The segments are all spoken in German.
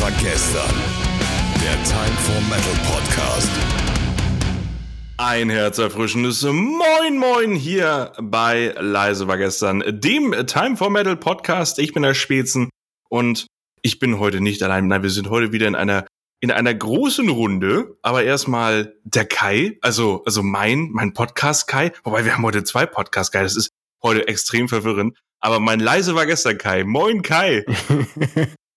war gestern. Der Time for Metal Podcast. Ein herzerfrischendes Moin Moin hier bei Leise war gestern, dem Time for Metal Podcast. Ich bin der Spätzen und ich bin heute nicht allein. Nein, wir sind heute wieder in einer in einer großen Runde, aber erstmal der Kai, also also mein mein Podcast Kai, wobei wir haben heute zwei Podcast Kai, das ist heute extrem verwirrend, aber mein Leise war gestern Kai. Moin Kai.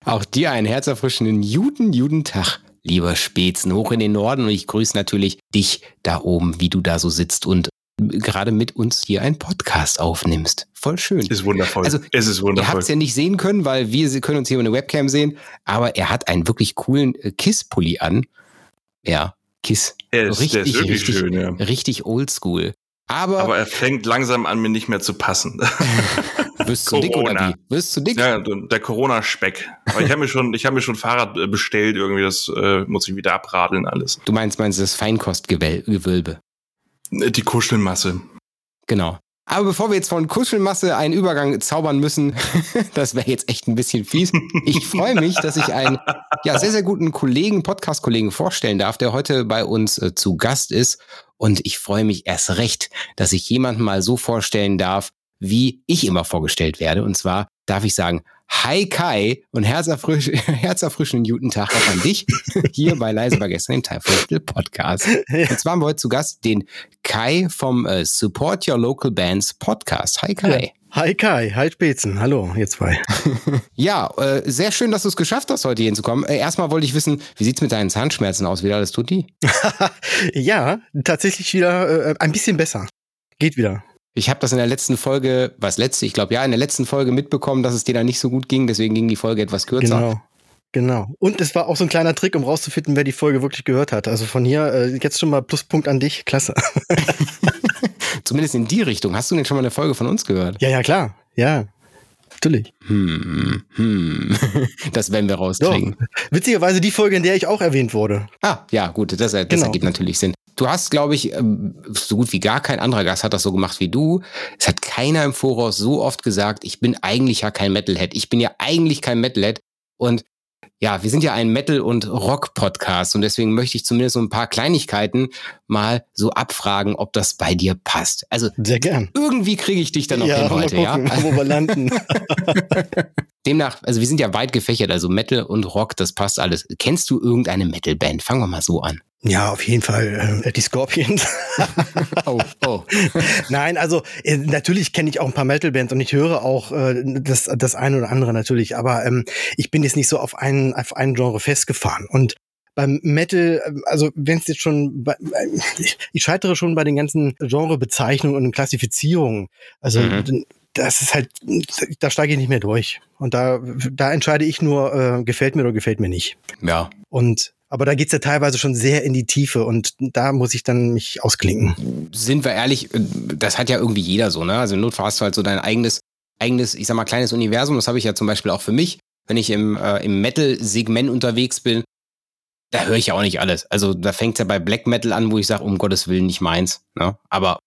Auch dir einen herzerfrischenden Juden, Judentag, lieber Spätzen, hoch in den Norden. Und ich grüße natürlich dich da oben, wie du da so sitzt und gerade mit uns hier einen Podcast aufnimmst. Voll schön. Ist wundervoll. Also, es ist wundervoll. Ihr habt es ja nicht sehen können, weil wir können uns hier über eine Webcam sehen, aber er hat einen wirklich coolen äh, Kiss-Pulli an. Ja, Kiss. Er ist, richtig, der ist wirklich richtig, schön, ja. richtig oldschool. Aber, Aber er fängt langsam an, mir nicht mehr zu passen. wirst du dick oder wie? Wirst du dick? Ja, der Corona-Speck. Aber ich habe mir schon, ich habe mir schon Fahrrad äh, bestellt. Irgendwie das äh, muss ich wieder abradeln alles. Du meinst, meinst das Feinkostgewölbe. Äh, Die Kuschelmasse. Genau. Aber bevor wir jetzt von Kuschelmasse einen Übergang zaubern müssen, das wäre jetzt echt ein bisschen fies. Ich freue mich, dass ich einen ja, sehr, sehr guten Kollegen, Podcast-Kollegen vorstellen darf, der heute bei uns äh, zu Gast ist. Und ich freue mich erst recht, dass ich jemanden mal so vorstellen darf, wie ich immer vorgestellt werde. Und zwar darf ich sagen, Hi Kai und herzerfrisch, herzerfrischenden guten Tag auch an dich hier bei Leise war gestern im Teilviertel Podcast. Und zwar haben wir heute zu Gast den Kai vom äh, Support Your Local Bands Podcast. Hi Kai. Hi Kai, hi Spätzen, hallo, ihr zwei. Ja, äh, sehr schön, dass du es geschafft hast, heute hinzukommen. Äh, erstmal wollte ich wissen, wie sieht's mit deinen Zahnschmerzen aus? Wie alles tut die? ja, tatsächlich wieder äh, ein bisschen besser. Geht wieder. Ich habe das in der letzten Folge, was letzte, ich glaube ja, in der letzten Folge mitbekommen, dass es dir da nicht so gut ging, deswegen ging die Folge etwas kürzer. Genau. Genau. Und es war auch so ein kleiner Trick, um rauszufinden, wer die Folge wirklich gehört hat. Also von hier äh, jetzt schon mal Pluspunkt an dich. Klasse. Zumindest in die Richtung. Hast du denn schon mal eine Folge von uns gehört? ja, ja, klar. Ja. Natürlich. Hm, hm. Das werden wir So. rauskriegen. Witzigerweise die Folge, in der ich auch erwähnt wurde. Ah, ja, gut, das, das Genau. ergibt natürlich Sinn. Du hast, glaube ich, ähm, so gut wie gar kein anderer Gast hat das so gemacht wie du. Es hat keiner im Voraus so oft gesagt, ich bin eigentlich ja kein Metalhead. Ich bin ja eigentlich kein Metalhead. Und ja, wir sind ja ein Metal- und Rock-Podcast und deswegen möchte ich zumindest so ein paar Kleinigkeiten mal so abfragen, ob das bei dir passt. Also Sehr gern. irgendwie kriege ich dich dann noch hin mal heute, gucken, ja? wo wir landen. Demnach, also wir sind ja weit gefächert, also Metal und Rock, das passt alles. Kennst du irgendeine Metal-Band? Fangen wir mal so an. Ja, auf jeden Fall äh, die Scorpions. Oh, oh. Nein, also äh, natürlich kenne ich auch ein paar Metal-Bands und ich höre auch äh, das, das eine oder andere natürlich, aber ähm, ich bin jetzt nicht so auf einen, auf einen Genre festgefahren. Und beim Metal, äh, also wenn es jetzt schon, bei, äh, ich, ich scheitere schon bei den ganzen Genrebezeichnungen und Klassifizierungen. Also Mhm. das ist halt, da steige ich nicht mehr durch. Und da, da entscheide ich nur, äh, gefällt mir oder gefällt mir nicht. Ja, Und aber da geht's ja teilweise schon sehr in die Tiefe und da muss ich dann mich ausklinken. sind wir ehrlich, äh, das hat ja irgendwie jeder so, ne? Also im Notfall hast du halt so dein eigenes, eigenes, ich sag mal, kleines Universum. Das habe ich ja zum Beispiel auch für mich, wenn ich im, äh, im Metal-Segment unterwegs bin. Da höre ich ja auch nicht alles. Also da fängt's ja bei Black Metal an, wo ich sage, um Gottes Willen nicht meins. Ne? Aber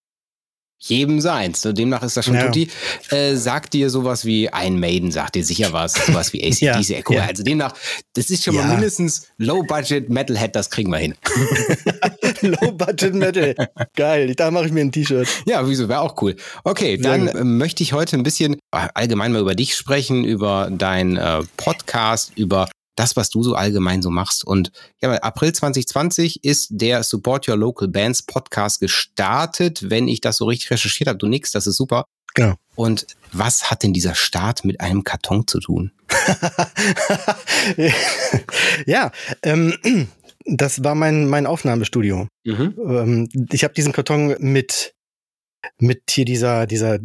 jedem seins. Ne? Demnach ist das schon Ja. tutti. Äh, sagt dir sowas wie ein Maiden, sagt dir sicher was, sowas wie ACDC. Ja, ja, guck mal, ja. Also demnach, das ist schon mal Ja. mindestens Low-Budget Metalhead, das kriegen wir hin. Low Budget Metal. Geil, da mache ich mir ein T-Shirt. Ja, wieso, wäre auch cool. Okay, dann äh, möchte ich heute ein bisschen äh, allgemein mal über dich sprechen, über dein äh, Podcast, über das, was du so allgemein so machst. Und ja, April 2020 ist der Support Your Local Bands Podcast gestartet, wenn ich das so richtig recherchiert habe. Du nix, das ist super. Genau. Und was hat denn dieser Start mit einem Karton zu tun? ja, ähm, das war mein, mein Aufnahmestudio. Mhm. Ähm, ich habe diesen Karton mit mit hier dieser dieser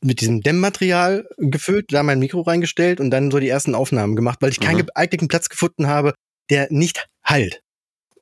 mit diesem Dämmmaterial gefüllt, da mein Mikro reingestellt und dann so die ersten Aufnahmen gemacht, weil ich keinen Mhm. geeigneten Platz gefunden habe, der nicht halt.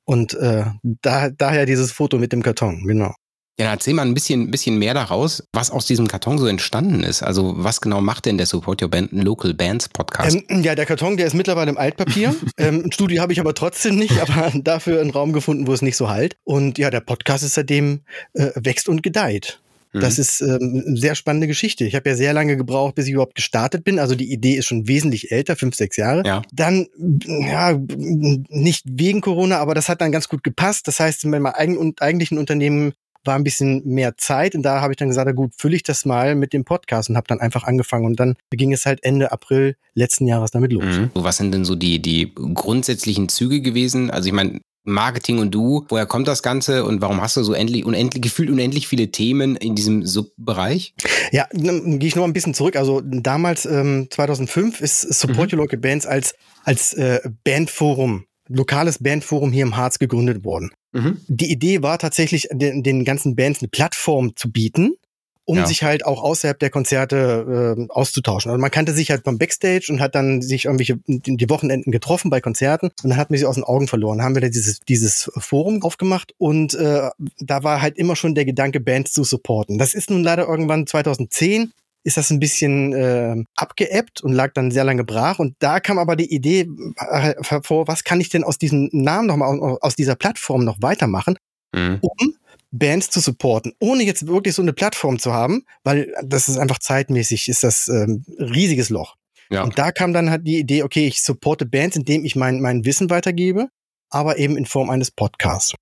Und äh, da, daher dieses Foto mit dem Karton, genau. Ja, dann erzähl mal ein bisschen, bisschen mehr daraus, was aus diesem Karton so entstanden ist. Also was genau macht denn der Support Your Band Local Bands Podcast? Ähm, ja, der Karton, der ist mittlerweile im Altpapier. ähm, ein Studio habe ich aber trotzdem nicht, aber dafür einen Raum gefunden, wo es nicht so halt. Und ja, der Podcast ist seitdem äh, wächst und gedeiht. Mhm. Das ist ähm, eine sehr spannende Geschichte. Ich habe ja sehr lange gebraucht, bis ich überhaupt gestartet bin. Also die Idee ist schon wesentlich älter, fünf, sechs Jahre. Ja. Dann, ja, nicht wegen Corona, aber das hat dann ganz gut gepasst. Das heißt, in meinem eigentlichen Unternehmen war ein bisschen mehr Zeit und da habe ich dann gesagt, gut, fülle ich das mal mit dem Podcast und habe dann einfach angefangen und dann ging es halt Ende April letzten Jahres damit los. Mhm. Was sind denn so die, die grundsätzlichen Züge gewesen? Also ich meine, Marketing und du, woher kommt das Ganze und warum hast du so endlich, unendlich, gefühlt unendlich viele Themen in diesem Subbereich? Ja, dann gehe ich noch ein bisschen zurück. Also damals, ähm, 2005, ist Support mhm. Your Local Bands als, als äh, Bandforum lokales Bandforum hier im Harz gegründet worden. Mhm. Die Idee war tatsächlich, den, den ganzen Bands eine Plattform zu bieten, um ja. sich halt auch außerhalb der Konzerte äh, auszutauschen. Also man kannte sich halt beim Backstage und hat dann sich irgendwelche die Wochenenden getroffen bei Konzerten und dann hat man sie aus den Augen verloren. Dann haben wir da dieses, dieses Forum aufgemacht und äh, da war halt immer schon der Gedanke, Bands zu supporten. Das ist nun leider irgendwann 2010 ist das ein bisschen äh, abgeebbt und lag dann sehr lange brach. Und da kam aber die Idee äh, hervor, was kann ich denn aus diesem Namen nochmal, aus dieser Plattform noch weitermachen, mhm. um Bands zu supporten, ohne jetzt wirklich so eine Plattform zu haben, weil das ist einfach zeitmäßig, ist das ähm, riesiges Loch. Ja. Und da kam dann halt die Idee, okay, ich supporte Bands, indem ich mein, mein Wissen weitergebe, aber eben in Form eines Podcasts.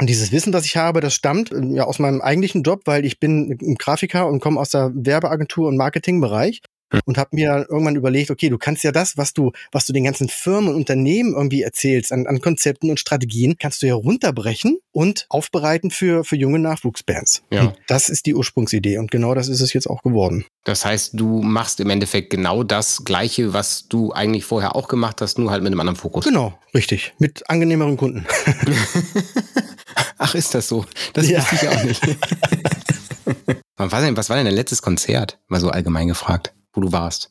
Und dieses Wissen, das ich habe, das stammt äh, ja aus meinem eigentlichen Job, weil ich bin ein Grafiker und komme aus der Werbeagentur und Marketingbereich und habe mir irgendwann überlegt, okay, du kannst ja das, was du, was du den ganzen Firmen und Unternehmen irgendwie erzählst an, an Konzepten und Strategien, kannst du ja runterbrechen und aufbereiten für, für junge Nachwuchsbands. Ja. Und das ist die Ursprungsidee und genau das ist es jetzt auch geworden. Das heißt, du machst im Endeffekt genau das Gleiche, was du eigentlich vorher auch gemacht hast, nur halt mit einem anderen Fokus. Genau, richtig. Mit angenehmeren Kunden. Ach, ist das so? Das ja. wusste ich auch nicht. was, war denn, was war denn dein letztes Konzert? Mal so allgemein gefragt, wo du warst.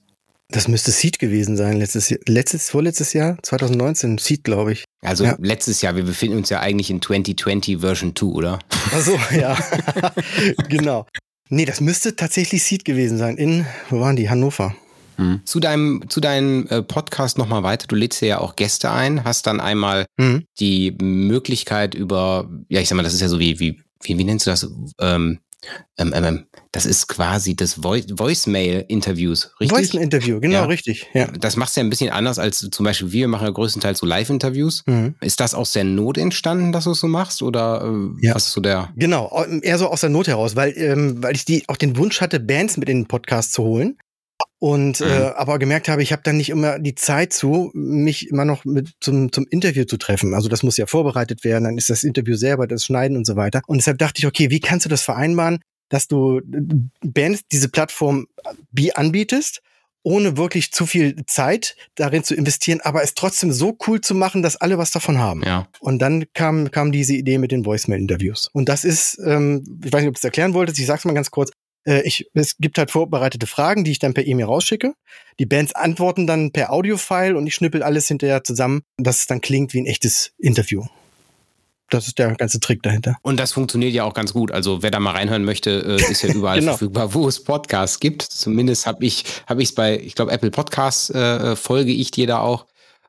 Das müsste Seed gewesen sein, letztes, letztes, vorletztes Jahr, 2019, Seed, glaube ich. Also ja. letztes Jahr, wir befinden uns ja eigentlich in 2020 Version 2, oder? Ach so, ja. genau. Nee, das müsste tatsächlich Seed gewesen sein. In, wo waren die? Hannover. Mhm. Zu deinem, zu deinem äh, Podcast nochmal weiter. Du lädst ja auch Gäste ein, hast dann einmal mhm. die Möglichkeit über, ja, ich sag mal, das ist ja so wie, wie, wie, wie nennst du das? Ähm, ähm, ähm, ähm das ist quasi das Vo Voicemail-Interviews, richtig? Voicemail-Interview, genau, ja. richtig. Ja. Das machst du ja ein bisschen anders als zum Beispiel wir machen ja größtenteils so Live-Interviews. Mhm. Ist das aus der Not entstanden, dass du es so machst? Oder äh, ja. was ist so der? Genau, eher so aus der Not heraus, weil, ähm, weil ich die, auch den Wunsch hatte, Bands mit in den Podcast zu holen und mhm. äh, aber gemerkt habe, ich habe dann nicht immer die Zeit zu, mich immer noch mit zum, zum Interview zu treffen. Also das muss ja vorbereitet werden, dann ist das Interview selber, das Schneiden und so weiter. Und deshalb dachte ich, okay, wie kannst du das vereinbaren, dass du äh, Bands diese Plattform wie anbietest, ohne wirklich zu viel Zeit darin zu investieren, aber es trotzdem so cool zu machen, dass alle was davon haben. Ja. Und dann kam, kam diese Idee mit den Voicemail-Interviews. Und das ist, ähm, ich weiß nicht, ob du es erklären wolltest, ich sag's mal ganz kurz, äh, ich, es gibt halt vorbereitete Fragen, die ich dann per E-Mail rausschicke. Die Bands antworten dann per Audio-File und ich schnippel alles hinterher zusammen, dass es dann klingt wie ein echtes Interview. Das ist der ganze Trick dahinter. Und das funktioniert ja auch ganz gut. Also wer da mal reinhören möchte, äh, ist ja überall genau. verfügbar, wo es Podcasts gibt. Zumindest habe ich habe ich es bei, ich glaube Apple Podcasts äh, folge ich dir da auch.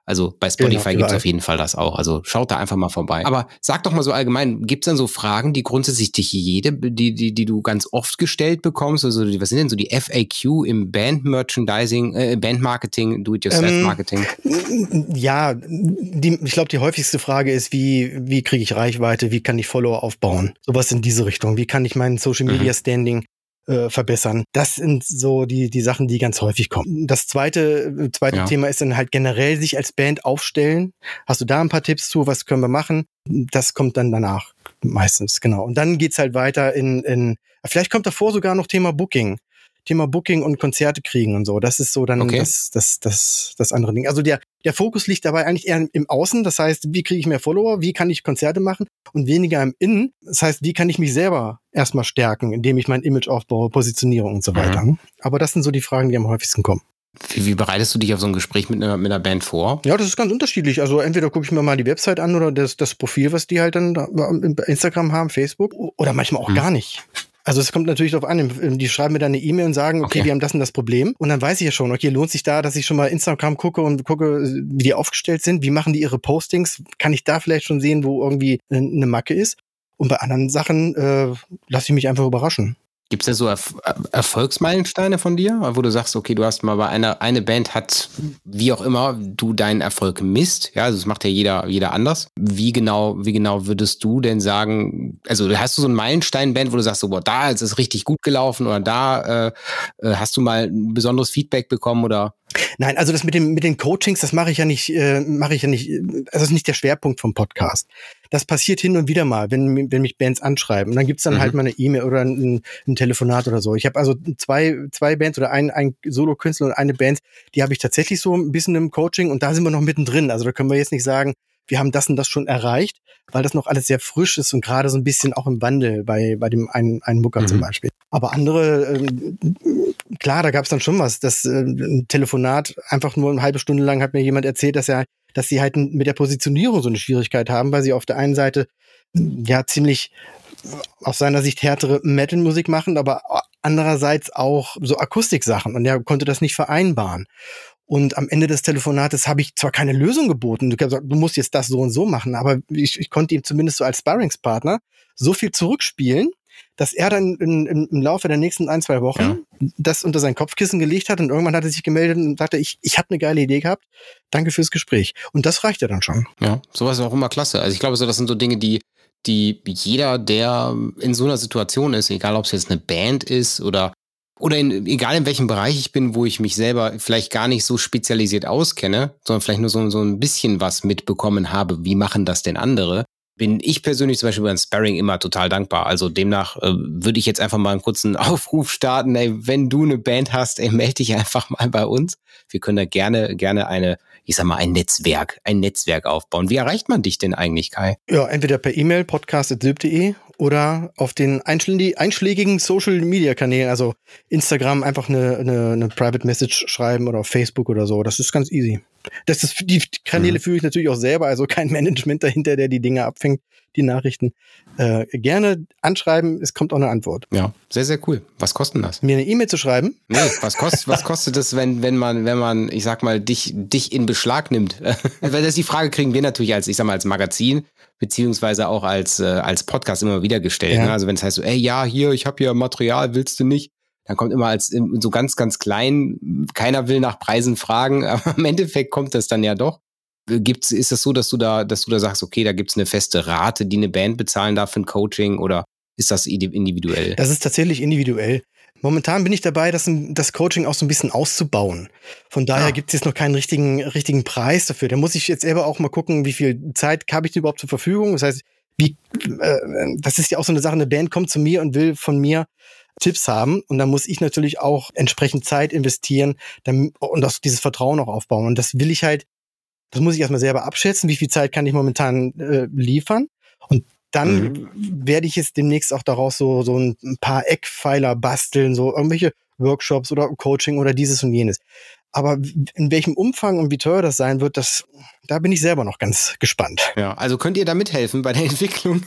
Also bei Spotify genau, gibt es auf jeden Fall das auch. Also schaut da einfach mal vorbei. Aber sag doch mal so allgemein, gibt es dann so Fragen, die grundsätzlich dich jede, die, die, die du ganz oft gestellt bekommst? Also was sind denn so die FAQ im Band-Merchandising, äh, Band-Marketing, Do-it-yourself-Marketing? Ähm, ja, die, ich glaube, die häufigste Frage ist, wie, wie kriege ich Reichweite, wie kann ich Follower aufbauen? Sowas in diese Richtung. Wie kann ich mein Social-Media-Standing mhm äh, verbessern. Das sind so die, die Sachen, die ganz häufig kommen. Das zweite, äh, zweite ja. Thema ist dann halt generell sich als Band aufstellen. Hast du da ein paar Tipps zu? Was können wir machen? Das kommt dann danach meistens, genau. Und dann geht's halt weiter in, in vielleicht kommt davor sogar noch Thema Booking. Thema Booking und Konzerte kriegen und so. Das ist so dann okay. das, das, das, das andere Ding. Also der, der Fokus liegt dabei eigentlich eher im Außen. Das heißt, wie kriege ich mehr Follower? Wie kann ich Konzerte machen? Und weniger im Innen. Das heißt, wie kann ich mich selber erstmal stärken, indem ich mein Image aufbaue, Positionierung und so weiter. Mhm. Aber das sind so die Fragen, die am häufigsten kommen. Wie, wie, bereitest du dich auf so ein Gespräch mit einer, mit einer Band vor? Ja, das ist ganz unterschiedlich. Also entweder gucke ich mir mal die Website an oder das, das Profil, was die halt dann Instagram haben, Facebook oder manchmal auch mhm. gar nicht. Also es kommt natürlich darauf an, die schreiben mir dann eine E-Mail und sagen, okay, okay, wir haben das und das Problem. Und dann weiß ich ja schon, okay, lohnt sich da, dass ich schon mal Instagram gucke und gucke, wie die aufgestellt sind, wie machen die ihre Postings, kann ich da vielleicht schon sehen, wo irgendwie eine Macke ist. Und bei anderen Sachen äh, lasse ich mich einfach überraschen. Gibt es da so Erf Erfolgsmeilensteine von dir, wo du sagst, okay, du hast mal bei einer eine Band hat, wie auch immer, du deinen Erfolg misst, ja, also das macht ja jeder, jeder anders. Wie genau, wie genau würdest du denn sagen, also hast du so einen Meilenstein-Band, wo du sagst, so, boah, da ist es richtig gut gelaufen oder da äh, äh hast du mal ein besonderes Feedback bekommen oder? Nein, also das mit dem mit den Coachings, das mache ich ja nicht, äh, mache ich ja nicht. Also das ist nicht der Schwerpunkt vom Podcast. Das passiert hin und wieder mal, wenn wenn mich Bands anschreiben. Und dann gibt's dann mhm. halt mal eine E-Mail oder ein, ein, Telefonat oder so. Ich habe also zwei zwei Bands oder ein ein Solo-Künstler und eine Band, die habe ich tatsächlich so ein bisschen im Coaching und da sind wir noch mittendrin. Also da können wir jetzt nicht sagen, wir haben das und das schon erreicht, weil das noch alles sehr frisch ist und gerade so ein bisschen auch im Wandel bei, bei dem einen, einen Mucker mhm. zum Beispiel. Aber andere, ähm, klar, da gab es dann schon was. Das äh, ein Telefonat, einfach nur eine halbe Stunde lang hat mir jemand erzählt, dass er, dass sie halt mit der Positionierung so eine Schwierigkeit haben, weil sie auf der einen Seite ja ziemlich aus seiner Sicht härtere Metal-Musik machen, aber andererseits auch so Akustiksachen und er konnte das nicht vereinbaren. Und am Ende des Telefonates habe ich zwar keine Lösung geboten, du, gesagt, du musst jetzt das so und so machen, aber ich, ich konnte ihm zumindest so als Sparringspartner so viel zurückspielen, dass er dann in, in, im Laufe der nächsten ein, zwei Wochen ja. das unter sein Kopfkissen gelegt hat und irgendwann hat er sich gemeldet und sagte, ich, ich habe eine geile Idee gehabt, danke fürs Gespräch. Und das reicht ja dann schon. Ja, sowas ist auch immer klasse. Also ich glaube, so, das sind so Dinge, die, die jeder, der in so einer Situation ist, egal ob es jetzt eine Band ist oder oder in, egal in welchem Bereich ich bin, wo ich mich selber vielleicht gar nicht so spezialisiert auskenne, sondern vielleicht nur so, so ein bisschen was mitbekommen habe, wie machen das denn andere, bin ich persönlich zum Beispiel beim Sparring immer total dankbar. Also demnach äh, würde ich jetzt einfach mal einen kurzen Aufruf starten. Ey, wenn du eine Band hast, ey, melde dich einfach mal bei uns. Wir können da gerne, gerne eine, ich sag mal, ein Netzwerk, ein Netzwerk aufbauen. Wie erreicht man dich denn eigentlich, Kai? Ja, entweder per E-Mail podcast.sylp.de oder auf den einschlägigen Social Media Kanälen, also Instagram einfach eine, eine, eine Private Message schreiben oder auf Facebook oder so. Das ist ganz easy. Das ist, die Kanäle mhm. führe ich natürlich auch selber, also kein Management dahinter, der die Dinge abfängt, die Nachrichten. Äh, gerne anschreiben, es kommt auch eine Antwort. Ja, sehr, sehr cool. Was kostet das? Mir eine E-Mail zu schreiben? Nee, was kostet, was kostet das, wenn, wenn man, wenn man, ich sag mal, dich, dich in Beschlag nimmt? Weil das die Frage kriegen wir natürlich als, ich sag mal, als Magazin, beziehungsweise auch als, äh, als Podcast immer wieder gestellt. Ja. Ne? Also wenn es heißt so, ey, ja, hier, ich habe hier Material, willst du nicht? Dann kommt immer als so ganz, ganz klein, keiner will nach Preisen fragen, aber im Endeffekt kommt das dann ja doch. Gibt's, ist das so, dass du da, dass du da sagst, okay, da gibt's eine feste Rate, die eine Band bezahlen darf für ein Coaching oder ist das individuell? Das ist tatsächlich individuell. Momentan bin ich dabei, das, das Coaching auch so ein bisschen auszubauen. Von daher ah. gibt es jetzt noch keinen richtigen, richtigen Preis dafür. Da muss ich jetzt selber auch mal gucken, wie viel Zeit habe ich überhaupt zur Verfügung. Das heißt, wie, äh, das ist ja auch so eine Sache, eine Band kommt zu mir und will von mir Tipps haben. Und dann muss ich natürlich auch entsprechend Zeit investieren damit, und das, dieses Vertrauen auch aufbauen. Und das will ich halt, das muss ich erstmal selber abschätzen, wie viel Zeit kann ich momentan äh, liefern. Und dann mhm. werde ich jetzt demnächst auch daraus so, so ein paar Eckpfeiler basteln, so irgendwelche Workshops oder Coaching oder dieses und jenes. Aber in welchem Umfang und wie teuer das sein wird, das, da bin ich selber noch ganz gespannt. Ja, also könnt ihr da mithelfen bei der Entwicklung?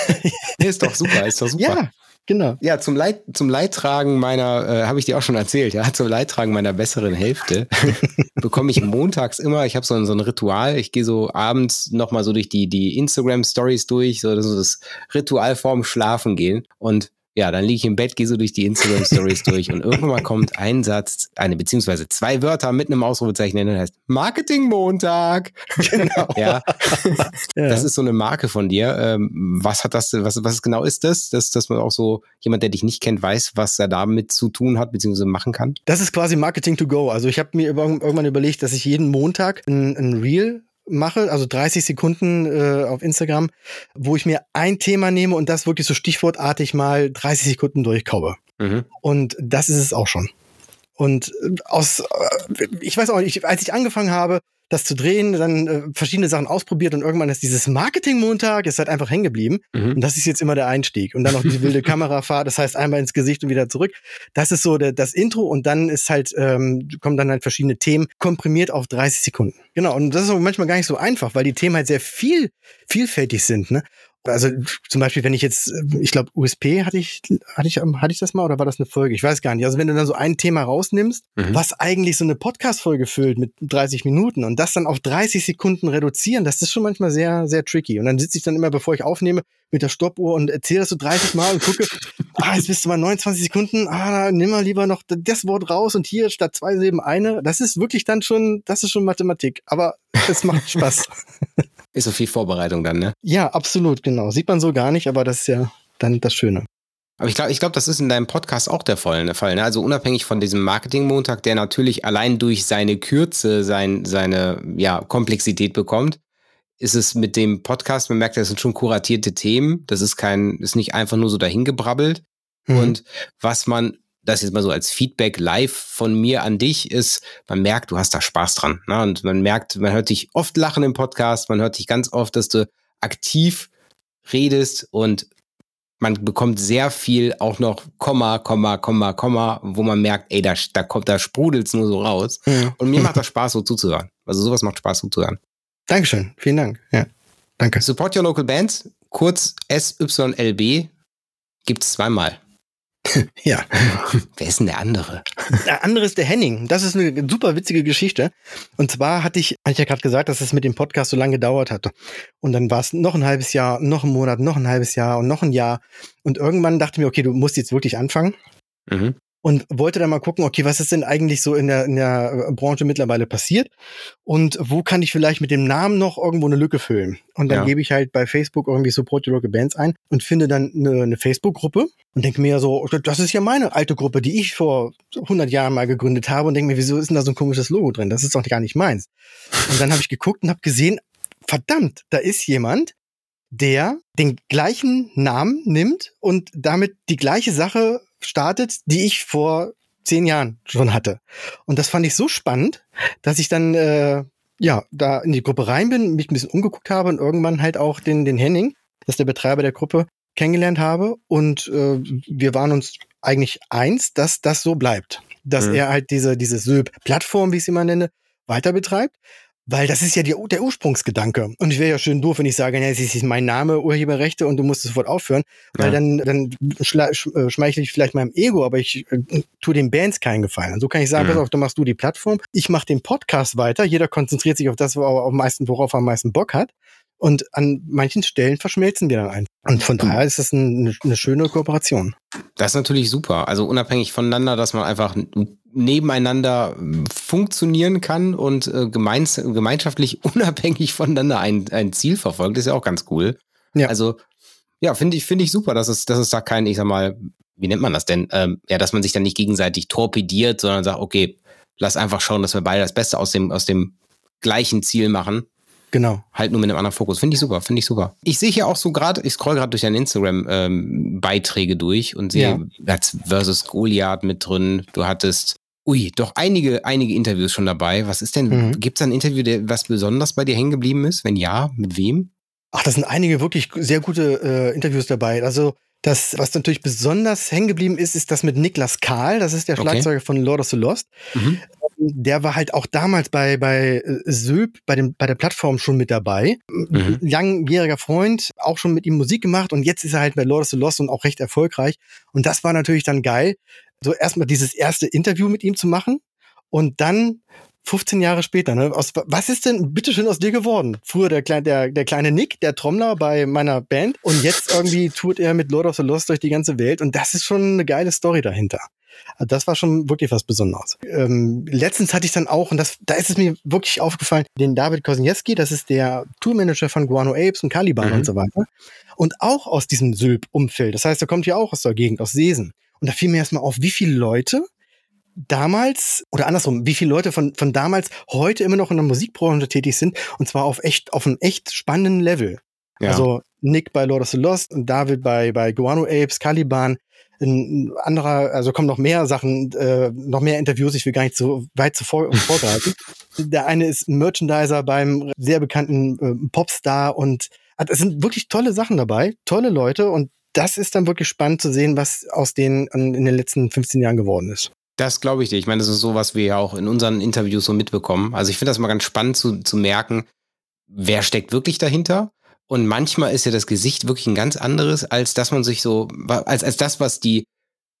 ist doch super, ist doch super. Ja, Genau. Ja, zum, Leit, zum Leidtragen meiner, äh, habe ich dir auch schon erzählt, ja, zum Leidtragen meiner besseren Hälfte bekomme ich montags immer, ich habe so, so ein Ritual, ich gehe so abends nochmal so durch die, die Instagram-Stories durch, so das, das Ritual vorm Schlafen gehen. Und ja, dann liege ich im Bett, gehe so durch die Instagram-Stories durch und irgendwann mal kommt ein Satz, eine beziehungsweise zwei Wörter mit einem Ausrufezeichen und heißt Marketing-Montag. Genau. ja. ja. Das ist so eine Marke von dir. Ähm, was hat das, was, was genau ist das? Dass, dass man auch so jemand, der dich nicht kennt, weiß, was er damit zu tun hat, beziehungsweise machen kann? Das ist quasi Marketing to go. Also ich habe mir irgendwann überlegt, dass ich jeden Montag ein, ein Reel mache, also 30 Sekunden äh, auf Instagram, wo ich mir ein Thema nehme und das wirklich so stichwortartig mal 30 Sekunden durchkaue. Mhm. Und das ist es auch schon. Und äh, aus, äh, ich weiß auch nicht, als ich angefangen habe, das zu drehen, dann äh, verschiedene Sachen ausprobiert und irgendwann ist dieses Marketing-Montag ist halt einfach hängen geblieben. Mhm. Und das ist jetzt immer der Einstieg. Und dann noch diese wilde Kamerafahrt, das heißt einmal ins Gesicht und wieder zurück. Das ist so der, das Intro und dann ist halt, ähm, kommen dann halt verschiedene Themen komprimiert auf 30 Sekunden. Genau. Und das ist auch manchmal gar nicht so einfach, weil die Themen halt sehr viel, vielfältig sind, ne? Also zum Beispiel, wenn ich jetzt, ich glaube, USP hatte ich, hatte ich, hatte ich das mal oder war das eine Folge? Ich weiß gar nicht. Also wenn du dann so ein Thema rausnimmst, mhm. was eigentlich so eine Podcast-Folge füllt mit 30 Minuten und das dann auf 30 Sekunden reduzieren, das ist schon manchmal sehr, sehr tricky. Und dann sitze ich dann immer, bevor ich aufnehme, mit der Stoppuhr und erzähle das so 30 Mal und gucke, ah, jetzt bist du mal 29 Sekunden, ah, nimm mal lieber noch das Wort raus und hier statt zwei Silben eine. Das ist wirklich dann schon, das ist schon Mathematik. Aber es macht Spaß. Ist so viel Vorbereitung dann, ne? Ja, absolut, genau. Sieht man so gar nicht, aber das ist ja dann das Schöne. Aber ich glaube, ich glaube, das ist in deinem Podcast auch der Fall. Ne? Also unabhängig von diesem Marketing-Montag, der natürlich allein durch seine Kürze sein, seine ja, Komplexität bekommt, ist es mit dem Podcast, man merkt, das sind schon kuratierte Themen. Das ist kein, ist nicht einfach nur so dahingebrabbelt. Mhm. Und was man das jetzt mal so als Feedback live von mir an dich ist, man merkt, du hast da Spaß dran. Ne? Und man merkt, man hört dich oft lachen im Podcast, man hört dich ganz oft, dass du aktiv redest und man bekommt sehr viel auch noch Komma, Komma, Komma, Komma, wo man merkt, ey, da, da kommt, da sprudelt's nur so raus. Ja. Und mir macht das Spaß, so zuzuhören. Also sowas macht Spaß, so zuzuhören. Dankeschön, vielen Dank. Ja, danke. Support Your Local Bands, kurz SYLB, gibt's zweimal. ja. Wer ist denn der andere? Der andere ist der Henning. Das ist eine super witzige Geschichte. Und zwar hatte ich, hatte ich ja gerade gesagt, dass es mit dem Podcast so lange gedauert hatte. Und dann war es noch ein halbes Jahr, noch ein Monat, noch ein halbes Jahr und noch ein Jahr. Und irgendwann dachte ich mir, okay, du musst jetzt wirklich anfangen. Mhm und wollte dann mal gucken, okay, was ist denn eigentlich so in der, in der Branche mittlerweile passiert und wo kann ich vielleicht mit dem Namen noch irgendwo eine Lücke füllen. Und dann ja. gebe ich halt bei Facebook irgendwie Support Your Local Bands ein und finde dann eine, eine Facebook-Gruppe und denke mir so, das ist ja meine alte Gruppe, die ich vor 100 Jahren mal gegründet habe und denke mir, wieso ist denn da so ein komisches Logo drin? Das ist doch gar nicht meins. Und dann habe ich geguckt und habe gesehen, verdammt, da ist jemand, der den gleichen Namen nimmt und damit die gleiche Sache startet, die ich vor zehn Jahren schon hatte. Und das fand ich so spannend, dass ich dann äh, ja da in die Gruppe rein bin, mich ein bisschen umgeguckt habe und irgendwann halt auch den, den Henning, das ist der Betreiber der Gruppe, kennengelernt habe. Und äh, wir waren uns eigentlich eins, dass das so bleibt. Dass mhm. er halt diese, diese Söb-Plattform, wie ich sie mal nenne, weiter betreibt. Weil das ist ja die, der Ursprungsgedanke. Und ich wäre ja schön doof, wenn ich sage, ja, es ist mein Name, Urheberrechte und du musst sofort aufhören. Weil ja. dann, dann äh, schmeichle ich vielleicht meinem Ego, aber ich äh, tue den Bands keinen Gefallen. Und so kann ich sagen, mhm. pass auf, du machst du die Plattform, ich mache den Podcast weiter, jeder konzentriert sich auf das, worauf, am meisten, worauf er am meisten Bock hat. Und an manchen Stellen verschmelzen wir dann ein. Und von daher ist das eine, eine schöne Kooperation. Das ist natürlich super. Also unabhängig voneinander, dass man einfach nebeneinander funktionieren kann und äh, gemeins gemeinschaftlich unabhängig voneinander ein, ein Ziel verfolgt, ist ja auch ganz cool. Ja. Also, ja, finde ich, finde ich super, dass es, dass es da kein, ich sag mal, wie nennt man das denn? Ähm, ja, dass man sich dann nicht gegenseitig torpediert, sondern sagt, okay, lass einfach schauen, dass wir beide das Beste aus dem, aus dem gleichen Ziel machen. Genau. Halt nur mit einem anderen Fokus. Finde ich super, finde ich super. Ich sehe hier auch so gerade, ich scroll gerade durch deine Instagram-Beiträge ähm, durch und sehe ja. versus Goliath mit drin. Du hattest Ui, doch einige, einige Interviews schon dabei. Was ist denn, mhm. gibt es ein Interview, der, was besonders bei dir hängen geblieben ist? Wenn ja, mit wem? Ach, das sind einige wirklich sehr gute äh, Interviews dabei. Also das, was natürlich besonders hängen geblieben ist, ist das mit Niklas Kahl. Das ist der Schlagzeuger okay. von Lord of the Lost. Mhm. Der war halt auch damals bei, bei äh, Söb, bei, dem, bei der Plattform schon mit dabei. Mhm. Langjähriger Freund, auch schon mit ihm Musik gemacht und jetzt ist er halt bei Lord of the Lost und auch recht erfolgreich. Und das war natürlich dann geil, so erstmal dieses erste Interview mit ihm zu machen und dann 15 Jahre später, ne? Aus, was ist denn bitteschön aus dir geworden? Früher der, kleine, der, der kleine Nick, der Trommler bei meiner Band und jetzt irgendwie tut er mit Lord of the Lost durch die ganze Welt und das ist schon eine geile Story dahinter. Also das war schon wirklich was Besonderes. Ähm, letztens hatte ich dann auch, und das, da ist es mir wirklich aufgefallen, den David Kosniewski, das ist der Tourmanager von Guano Apes und Caliban mhm. und so weiter. Und auch aus diesem Sylp-Umfeld. Das heißt, er kommt ja auch aus der Gegend, aus Sesen. Und da fiel mir erstmal auf, wie viele Leute damals oder andersrum, wie viele Leute von, von damals heute immer noch in der Musikbranche tätig sind und zwar auf echt, auf einem echt spannenden Level. Ja. Also Nick bei Lord of the Lost und David bei, bei Guano Apes, Caliban, ein anderer, also kommen noch mehr Sachen, äh, noch mehr Interviews, ich will gar nicht so weit zuvor vorgreifen. Der eine ist Merchandiser beim sehr bekannten äh, Popstar und es sind wirklich tolle Sachen dabei, tolle Leute und das ist dann wirklich spannend zu sehen, was aus denen in den letzten 15 Jahren geworden ist. Das glaube ich dir. Ich meine, das ist so, was wir ja auch in unseren Interviews so mitbekommen. Also ich finde das mal ganz spannend zu, zu merken, wer steckt wirklich dahinter Und manchmal ist ja das Gesicht wirklich ein ganz anderes, als dass man sich so, als, als das, was die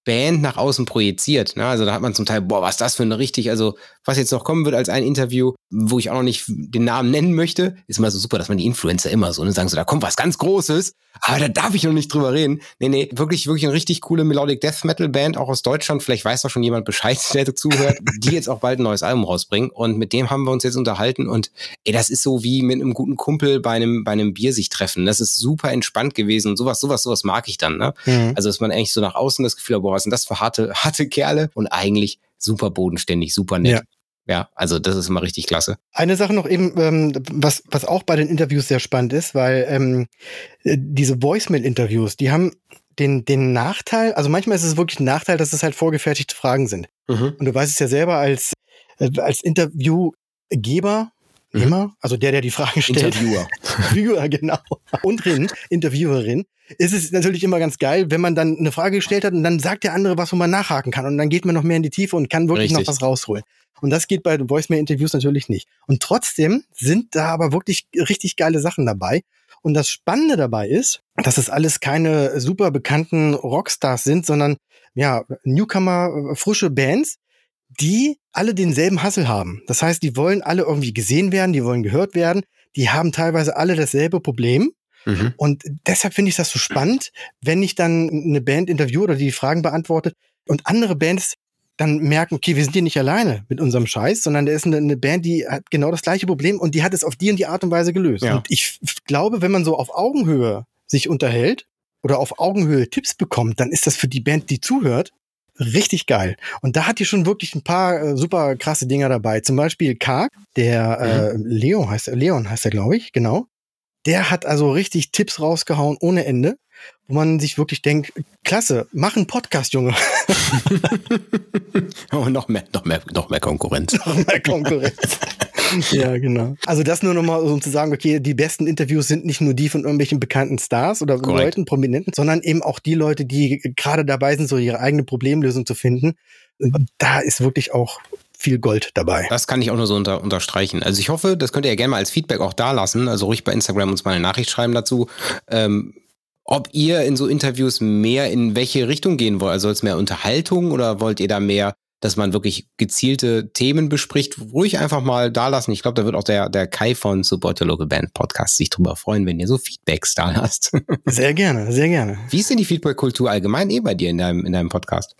Band nach außen projiziert. Ne? Also da hat man zum Teil, boah, was ist das für eine richtig, also was jetzt noch kommen wird als ein Interview, wo ich auch noch nicht den Namen nennen möchte, ist immer so super, dass man die Influencer immer so ne, sagen so, da kommt was ganz Großes, aber da darf ich noch nicht drüber reden. Nee, nee, wirklich, wirklich eine richtig coole Melodic Death Metal Band, auch aus Deutschland, vielleicht weiß doch schon jemand Bescheid, der zuhört, die jetzt auch bald ein neues Album rausbringen und mit dem haben wir uns jetzt unterhalten und ey, das ist so wie mit einem guten Kumpel bei einem, bei einem Bier sich treffen. Das ist super entspannt gewesen und sowas, sowas, sowas mag ich dann, ne? Mhm. Also, dass man eigentlich so nach außen das Gefühl hat, boah, was sind das für harte, harte Kerle und eigentlich super bodenständig, super nett. Ja. Ja, also das ist immer richtig klasse. Eine Sache noch eben, ähm, was, was auch bei den Interviews sehr spannend ist, weil ähm, äh, diese Voicemail-Interviews, die haben den, den Nachteil, also manchmal ist es wirklich ein Nachteil, dass es halt vorgefertigte Fragen sind. Mhm. Und du weißt es ja selber als, äh, als Interviewgeber, mhm. immer, also der, der die Fragen stellt. Interviewer. Interviewer, genau. Und drin, Interviewerin, ist es natürlich immer ganz geil, wenn man dann eine Frage gestellt hat und dann sagt der andere was, wo man nachhaken kann. Und dann geht man noch mehr in die Tiefe und kann wirklich Richtig. noch was rausholen. Und das geht bei Voicemail-Interviews natürlich nicht. Und trotzdem sind da aber wirklich richtig geile Sachen dabei. Und das Spannende dabei ist, dass es alles keine super bekannten Rockstars sind, sondern ja, Newcomer, frische Bands, die alle denselben Hassel haben. Das heißt, die wollen alle irgendwie gesehen werden, die wollen gehört werden, die haben teilweise alle dasselbe Problem. Mhm. Und deshalb finde ich das so spannend, wenn ich dann eine Band interviewe oder die Fragen beantwortet und andere Bands dann merken, okay, wir sind hier nicht alleine mit unserem Scheiß, sondern da ist eine, eine, Band, die hat genau das gleiche Problem und die hat es auf die und die Art und Weise gelöst. Ja. Und ich glaube, wenn man so auf Augenhöhe sich unterhält oder auf Augenhöhe Tipps bekommt, dann ist das für die Band, die zuhört, richtig geil. Und da hat die schon wirklich ein paar äh, super krasse Dinger dabei. Zum Beispiel Karg, der mhm. äh, Leon heißt Leon heißt er, glaube ich, genau. Der hat also richtig Tipps rausgehauen ohne Ende wo man sich wirklich denkt, klasse, mach einen Podcast, Junge. oh, noch mehr, noch mehr, noch mehr Konkurrenz. noch mehr Konkurrenz. ja, genau. Also das nur nochmal, um zu sagen, okay, die besten Interviews sind nicht nur die von irgendwelchen bekannten Stars oder Correct. Leuten, Prominenten, sondern eben auch die Leute, die gerade dabei sind, so ihre eigene Problemlösung zu finden. Da ist wirklich auch viel Gold dabei. Das kann ich auch nur so unter, unterstreichen. Also ich hoffe, das könnt ihr ja gerne mal als Feedback auch da lassen. Also ruhig bei Instagram uns mal eine Nachricht schreiben dazu. Ähm, ob ihr in so Interviews mehr in welche Richtung gehen wollt. Also soll es mehr Unterhaltung oder wollt ihr da mehr, dass man wirklich gezielte Themen bespricht? Ruhig einfach mal da lassen. Ich glaube, da wird auch der, der Kai von Support Your Local Band Podcast sich drüber freuen, wenn ihr so Feedbacks da lasst. Sehr gerne, sehr gerne. Wie ist denn die Feedback-Kultur allgemein eh bei dir in deinem, in deinem Podcast?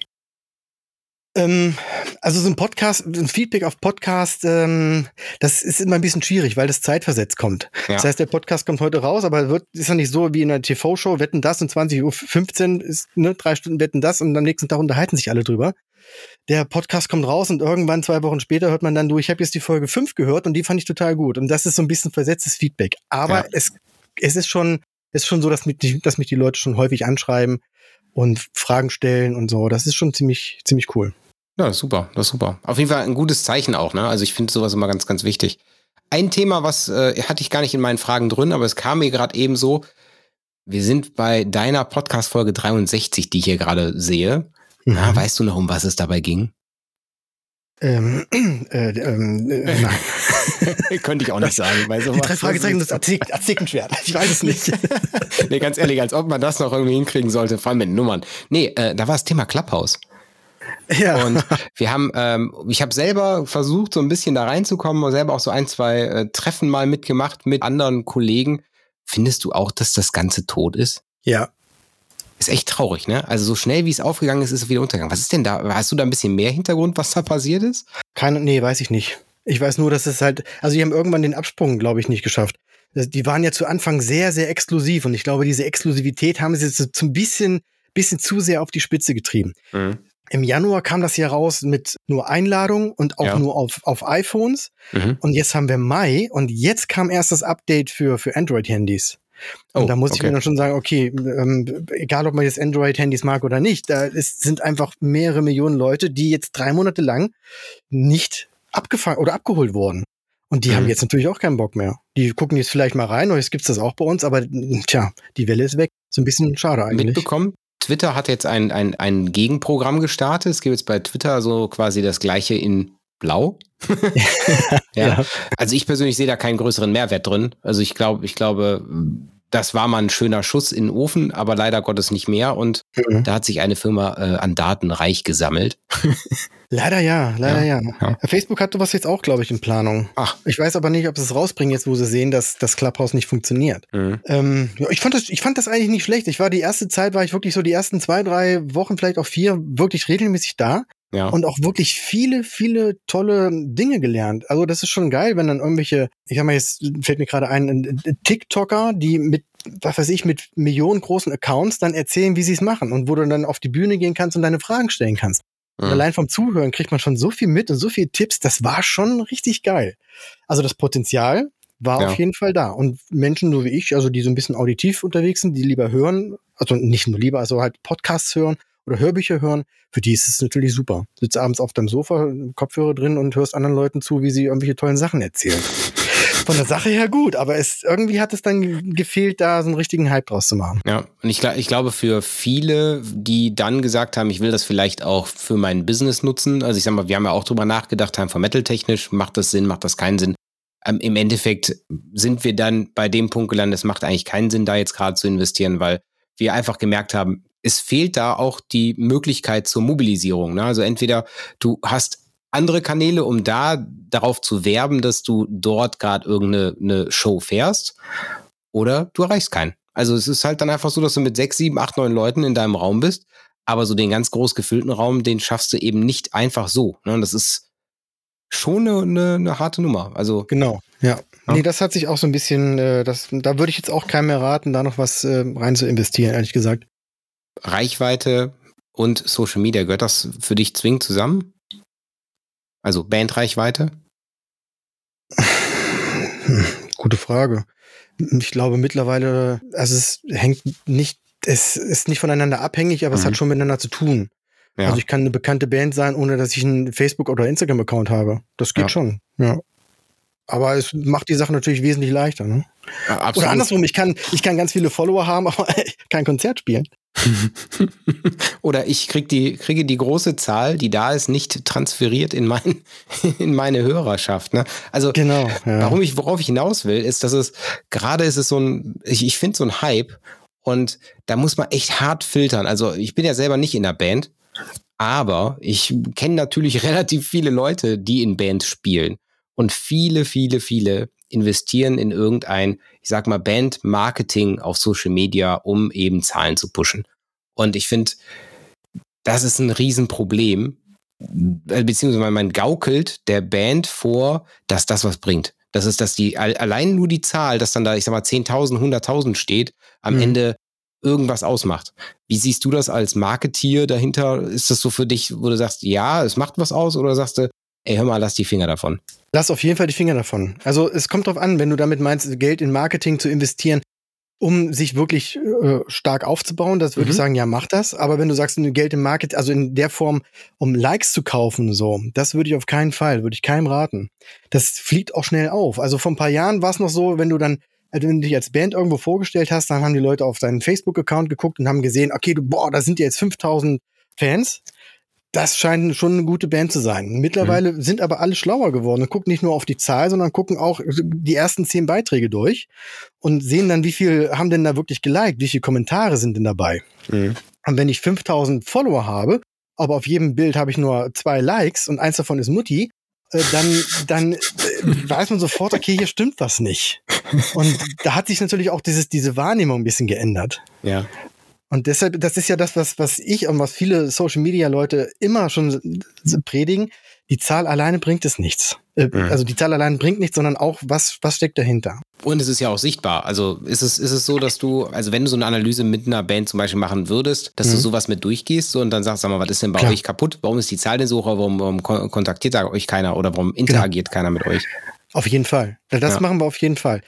Ähm, also so ein Podcast, ein Feedback auf Podcast, ähm, das ist immer ein bisschen schwierig, weil das zeitversetzt kommt. Ja. Das heißt, der Podcast kommt heute raus, aber wird, ist ja nicht so wie in einer TV-Show, wetten das und 20.15 Uhr ist, ne, drei Stunden wetten das und am nächsten Tag unterhalten sich alle drüber. Der Podcast kommt raus und irgendwann zwei Wochen später hört man dann, du, ich habe jetzt die Folge 5 gehört und die fand ich total gut. Und das ist so ein bisschen versetztes Feedback. Aber ja. es, es ist schon, ist schon so, dass mich, die, dass mich die Leute schon häufig anschreiben und Fragen stellen und so. Das ist schon ziemlich, ziemlich cool. Ja, super, das ist super. Auf jeden Fall ein gutes Zeichen auch, ne? Also ich finde sowas immer ganz, ganz wichtig. Ein Thema, was äh, hatte ich gar nicht in meinen Fragen drin, aber es kam mir gerade eben so. Wir sind bei deiner Podcast-Folge 63, die ich hier gerade sehe. Mhm. Na, weißt du noch, um was es dabei ging? Ähm, äh, ähm, äh, nein. Könnte ich auch nicht sagen. Weil sowas, die drei Fragezeichen des Aztekenschwert. Ich weiß es nicht. nee, ganz ehrlich, als ob man das noch irgendwie hinkriegen sollte, vor allem mit Nummern. Nee, äh, da war das Thema Clubhouse. Ja. Und wir haben, ähm, ich habe selber versucht, so ein bisschen da reinzukommen und selber auch so ein, zwei äh, Treffen mal mitgemacht mit anderen Kollegen. Findest du auch, dass das Ganze tot ist? Ja. Ist echt traurig, ne? Also so schnell wie es aufgegangen ist, ist es wieder untergegangen. Was ist denn da? Hast du da ein bisschen mehr Hintergrund, was da passiert ist? Keine, nee, weiß ich nicht. Ich weiß nur, dass es halt, also die haben irgendwann den Absprung, glaube ich, nicht geschafft. Die waren ja zu Anfang sehr, sehr exklusiv und ich glaube, diese Exklusivität haben sie jetzt so ein bisschen, bisschen zu sehr auf die Spitze getrieben. Mhm. Im Januar kam das hier raus mit nur Einladung und auch ja. nur auf, auf iPhones. Mhm. Und jetzt haben wir Mai und jetzt kam erst das Update für, für Android-Handys. Und oh, da muss okay. ich mir dann schon sagen, okay, ähm, egal ob man jetzt Android-Handys mag oder nicht, da ist, sind einfach mehrere Millionen Leute, die jetzt drei Monate lang nicht abgefangen oder abgeholt wurden. Und die mhm. haben jetzt natürlich auch keinen Bock mehr. Die gucken jetzt vielleicht mal rein, oder jetzt gibt's das auch bei uns, aber tja, die Welle ist weg. So ein bisschen schade eigentlich. Mitbekommen, Twitter hat jetzt ein, ein, ein Gegenprogramm gestartet. Es gibt jetzt bei Twitter so quasi das gleiche in Blau. ja. ja. Also ich persönlich sehe da keinen größeren Mehrwert drin. Also ich glaube, ich glaube, das war mal ein schöner Schuss in den Ofen, aber leider Gottes nicht mehr. Und mhm. da hat sich eine Firma äh, an Daten reich gesammelt. leider ja, leider ja. ja. ja. Facebook hatte was jetzt auch, glaube ich, in Planung. Ach. Ich weiß aber nicht, ob sie es rausbringen, jetzt wo sie sehen, dass das Clubhouse nicht funktioniert. Mhm. Ähm, ja, ich, fand das, ich fand das eigentlich nicht schlecht. Ich war die erste Zeit, war ich wirklich so die ersten zwei, drei Wochen, vielleicht auch vier, wirklich regelmäßig da. Ja. Und auch wirklich viele, viele tolle Dinge gelernt. Also das ist schon geil, wenn dann irgendwelche, ich sag mal, jetzt fällt mir gerade ein, TikToker, die mit, was weiß ich, mit Millionen großen Accounts dann erzählen, wie sie es machen und wo du dann auf die Bühne gehen kannst und deine Fragen stellen kannst. Mhm. allein vom Zuhören kriegt man schon so viel mit und so viele Tipps. Das war schon richtig geil. Also das Potenzial war ja. auf jeden Fall da. Und Menschen so wie ich, also die so ein bisschen auditiv unterwegs sind, die lieber hören, also nicht nur lieber, also halt Podcasts hören oder Hörbücher hören, für die ist es natürlich super. Du sitzt abends auf deinem Sofa, Kopfhörer drin und hörst anderen Leuten zu, wie sie irgendwelche tollen Sachen erzählen. Von der Sache her gut, aber es irgendwie hat es dann gefehlt, da so einen richtigen Hype draus zu machen. Ja, und ich, ich glaube, für viele, die dann gesagt haben, ich will das vielleicht auch für mein Business nutzen, also ich sag mal, wir haben ja auch drüber nachgedacht, haben Metal technisch, macht das Sinn, macht das keinen Sinn? Ähm, Im Endeffekt sind wir dann bei dem Punkt gelandet, es macht eigentlich keinen Sinn, da jetzt gerade zu investieren, weil wir einfach gemerkt haben, es fehlt da auch die Möglichkeit zur Mobilisierung. Ne? Also entweder du hast andere Kanäle, um da darauf zu werben, dass du dort gerade irgendeine Show fährst, oder du erreichst keinen. Also es ist halt dann einfach so, dass du mit sechs, sieben, acht, neun Leuten in deinem Raum bist, aber so den ganz groß gefüllten Raum, den schaffst du eben nicht einfach so. Ne? Das ist schon eine, eine, eine, harte Nummer. Also genau, ja. ja. Nee, das hat sich auch so ein bisschen, äh, das, da würde ich jetzt auch keinem mehr raten, da noch was äh, rein zu investieren, ehrlich gesagt. Reichweite und Social Media, gehört das für dich zwingend zusammen? Also Bandreichweite? Gute Frage. Ich glaube mittlerweile, also es hängt nicht, es ist nicht voneinander abhängig, aber mhm. es hat mhm. schon miteinander zu tun. Ja. Also ich kann eine bekannte Band sein, ohne dass ich einen Facebook- oder Instagram-Account habe. Das geht ja. schon, ja. Aber es macht die Sache natürlich wesentlich leichter. Ne? Ja, Oder andersrum, ich kann, ich kann ganz viele Follower haben, aber kein Konzert spielen. Oder ich krieg die, kriege die große Zahl, die da ist, nicht transferiert in, mein, in meine Hörerschaft. Ne? Also, genau, ja. warum ich, worauf ich hinaus will, ist, dass es gerade ist es so ein, ich, ich finde so ein Hype und da muss man echt hart filtern. Also, ich bin ja selber nicht in der Band, aber ich kenne natürlich relativ viele Leute, die in Bands spielen. Und viele, viele, viele investieren in irgendein, ich sag mal, Band-Marketing auf Social Media, um eben Zahlen zu pushen. Und ich finde, das ist ein Riesenproblem, äh, beziehungsweise man gaukelt der Band vor, dass das was bringt. Das ist, dass die allein nur die Zahl, dass dann da, ich sag mal, 10.000, 100.000 steht, am mhm. Ende irgendwas ausmacht. Wie siehst du das als Marketier dahinter? Ist das so für dich, wo du sagst, ja, es macht was aus oder sagst du, ey, hör mal, lass die Finger davon? Lass auf jeden Fall die Finger davon. Also es kommt drauf an, wenn du damit meinst, Geld in Marketing zu investieren, um sich wirklich äh, stark aufzubauen, das würde mhm. ich sagen, ja, mach das. Aber wenn du sagst, Geld im Market, also in der Form, um Likes zu kaufen, so, das würde ich auf keinen Fall, würde ich keinem raten. Das fliegt auch schnell auf. Also vor ein paar Jahren war es noch so, wenn du dann, also wenn du dich als Band irgendwo vorgestellt hast, dann haben die Leute auf deinen Facebook-Account geguckt und haben gesehen, okay, du, boah, da sind jetzt 5000 Fans das scheint schon eine gute Band zu sein. Mittlerweile mhm. sind aber alle schlauer geworden und gucken nicht nur auf die Zahl, sondern gucken auch die ersten zehn Beiträge durch und sehen dann, wie viel haben denn da wirklich geliked, wie viele Kommentare sind denn dabei. Mhm. Und wenn ich 5000 Follower habe, aber auf jedem Bild habe ich nur zwei Likes und eins davon ist Mutti, äh, dann, dann äh, weiß man sofort, okay, hier stimmt was nicht. Und da hat sich natürlich auch dieses, diese Wahrnehmung ein bisschen geändert. Ja. Und deshalb, das ist ja das, was, was ich und was viele Social Media Leute immer schon predigen. Die Zahl alleine bringt es nichts. Äh, mhm. Also die Zahl alleine bringt nichts, sondern auch, was, was steckt dahinter. Und es ist ja auch sichtbar. Also ist es, ist es so, dass du, also wenn du so eine Analyse mit einer Band zum Beispiel machen würdest, dass mhm. du sowas mit durchgehst so, und dann sagst, sag mal, was ist denn bei Klar. euch kaputt? Warum ist die Zahl denn so hoch? Warum, warum kontaktiert da euch keiner oder warum genau. interagiert genau. keiner mit euch? Auf jeden Fall. Das ja. machen wir auf jeden Fall.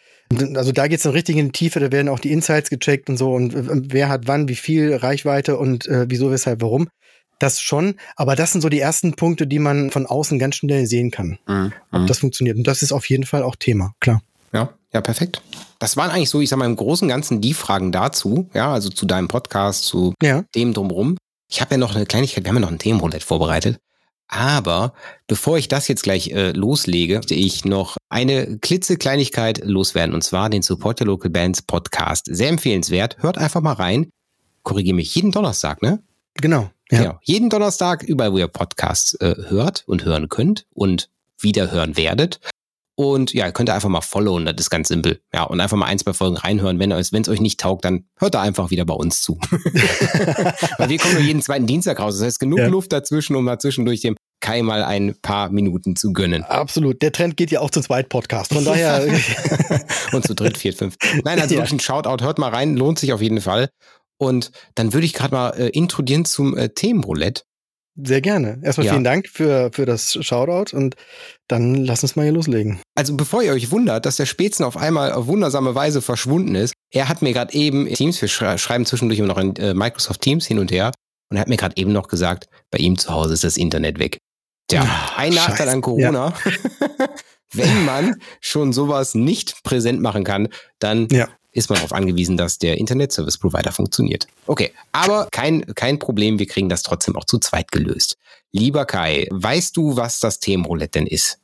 Also da geht es dann richtig in die Tiefe, da werden auch die Insights gecheckt und so und äh, wer hat wann, wie viel Reichweite und äh, wieso, weshalb, warum. Das schon, aber das sind so die ersten Punkte, die man von außen ganz schnell sehen kann, mhm. ob mhm. das funktioniert. Und das ist auf jeden Fall auch Thema, klar. Ja, ja, perfekt. Das waren eigentlich so, ich sag mal, im Großen und Ganzen die Fragen dazu, ja, also zu deinem Podcast, zu ja. dem drumrum. Ich habe ja noch eine Kleinigkeit, wir haben ja noch ein Themenroulette vorbereitet. Aber bevor ich das jetzt gleich äh, loslege, möchte ich noch eine klitzekleinigkeit loswerden und zwar den Support Your Local Bands Podcast. Sehr empfehlenswert. Hört einfach mal rein. Korrigiere mich jeden Donnerstag, ne? Genau. Ja. Genau. Jeden Donnerstag, überall, wo ihr Podcasts äh, hört und hören könnt und wieder hören werdet. Und ja, könnt ihr einfach mal followen, das ist ganz simpel. Ja, und einfach mal ein, zwei Folgen reinhören. Wenn es euch nicht taugt, dann hört da einfach wieder bei uns zu. Weil wir kommen nur jeden zweiten Dienstag raus. Das heißt, genug ja. Luft dazwischen, um mal zwischendurch dem Kai mal ein paar Minuten zu gönnen. Absolut. Der Trend geht ja auch zum Zweit-Podcast. Von daher. und zu dritt, viert, fünf. Nein, also ja. wirklich ein Shoutout. Hört mal rein. Lohnt sich auf jeden Fall. Und dann würde ich gerade mal äh, introdieren zum äh, Themenroulette. Sehr gerne. Erstmal ja. vielen Dank für, für das Shoutout und dann lass uns mal hier loslegen. Also bevor ihr euch wundert, dass der Spätzen auf einmal auf wundersame Weise verschwunden ist, er hat mir gerade eben Teams, wir schreiben zwischendurch immer noch in äh, Microsoft Teams hin und her und er hat mir gerade eben noch gesagt, bei ihm zu Hause ist das Internet weg. Tja, Ach, ein Nachteil Scheiße. an Corona. Ja. Wenn man schon sowas nicht präsent machen kann, dann ja ist man darauf angewiesen, dass der Internet Service Provider funktioniert. Okay, aber kein, kein Problem, wir kriegen das trotzdem auch zu zweit gelöst. Lieber Kai, weißt du, was das Themenroulette denn ist?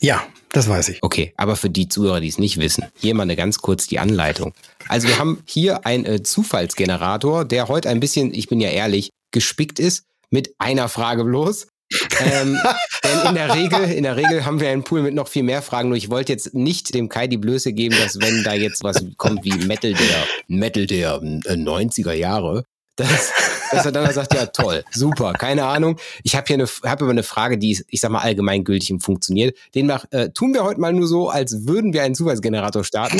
Ja, das weiß ich. Okay, aber für die Zuhörer, die es nicht wissen, hier mal eine ganz kurz die Anleitung. Also wir haben hier einen äh, Zufallsgenerator, der heute ein bisschen, ich bin ja ehrlich, gespickt ist mit einer Frage bloß ähm, denn in der Regel, in der Regel haben wir einen Pool mit noch viel mehr Fragen. Nur ich wollte jetzt nicht dem Kai die Blöße geben, dass wenn da jetzt was kommt wie Metal der Metal der äh, 90er Jahre, dass, dass er dann sagt, ja toll, super, keine Ahnung. Ich habe hier eine, habe aber eine Frage, die ich sag mal allgemeingültig und funktioniert. Demnach äh, tun wir heute mal nur so, als würden wir einen Zufallsgenerator starten.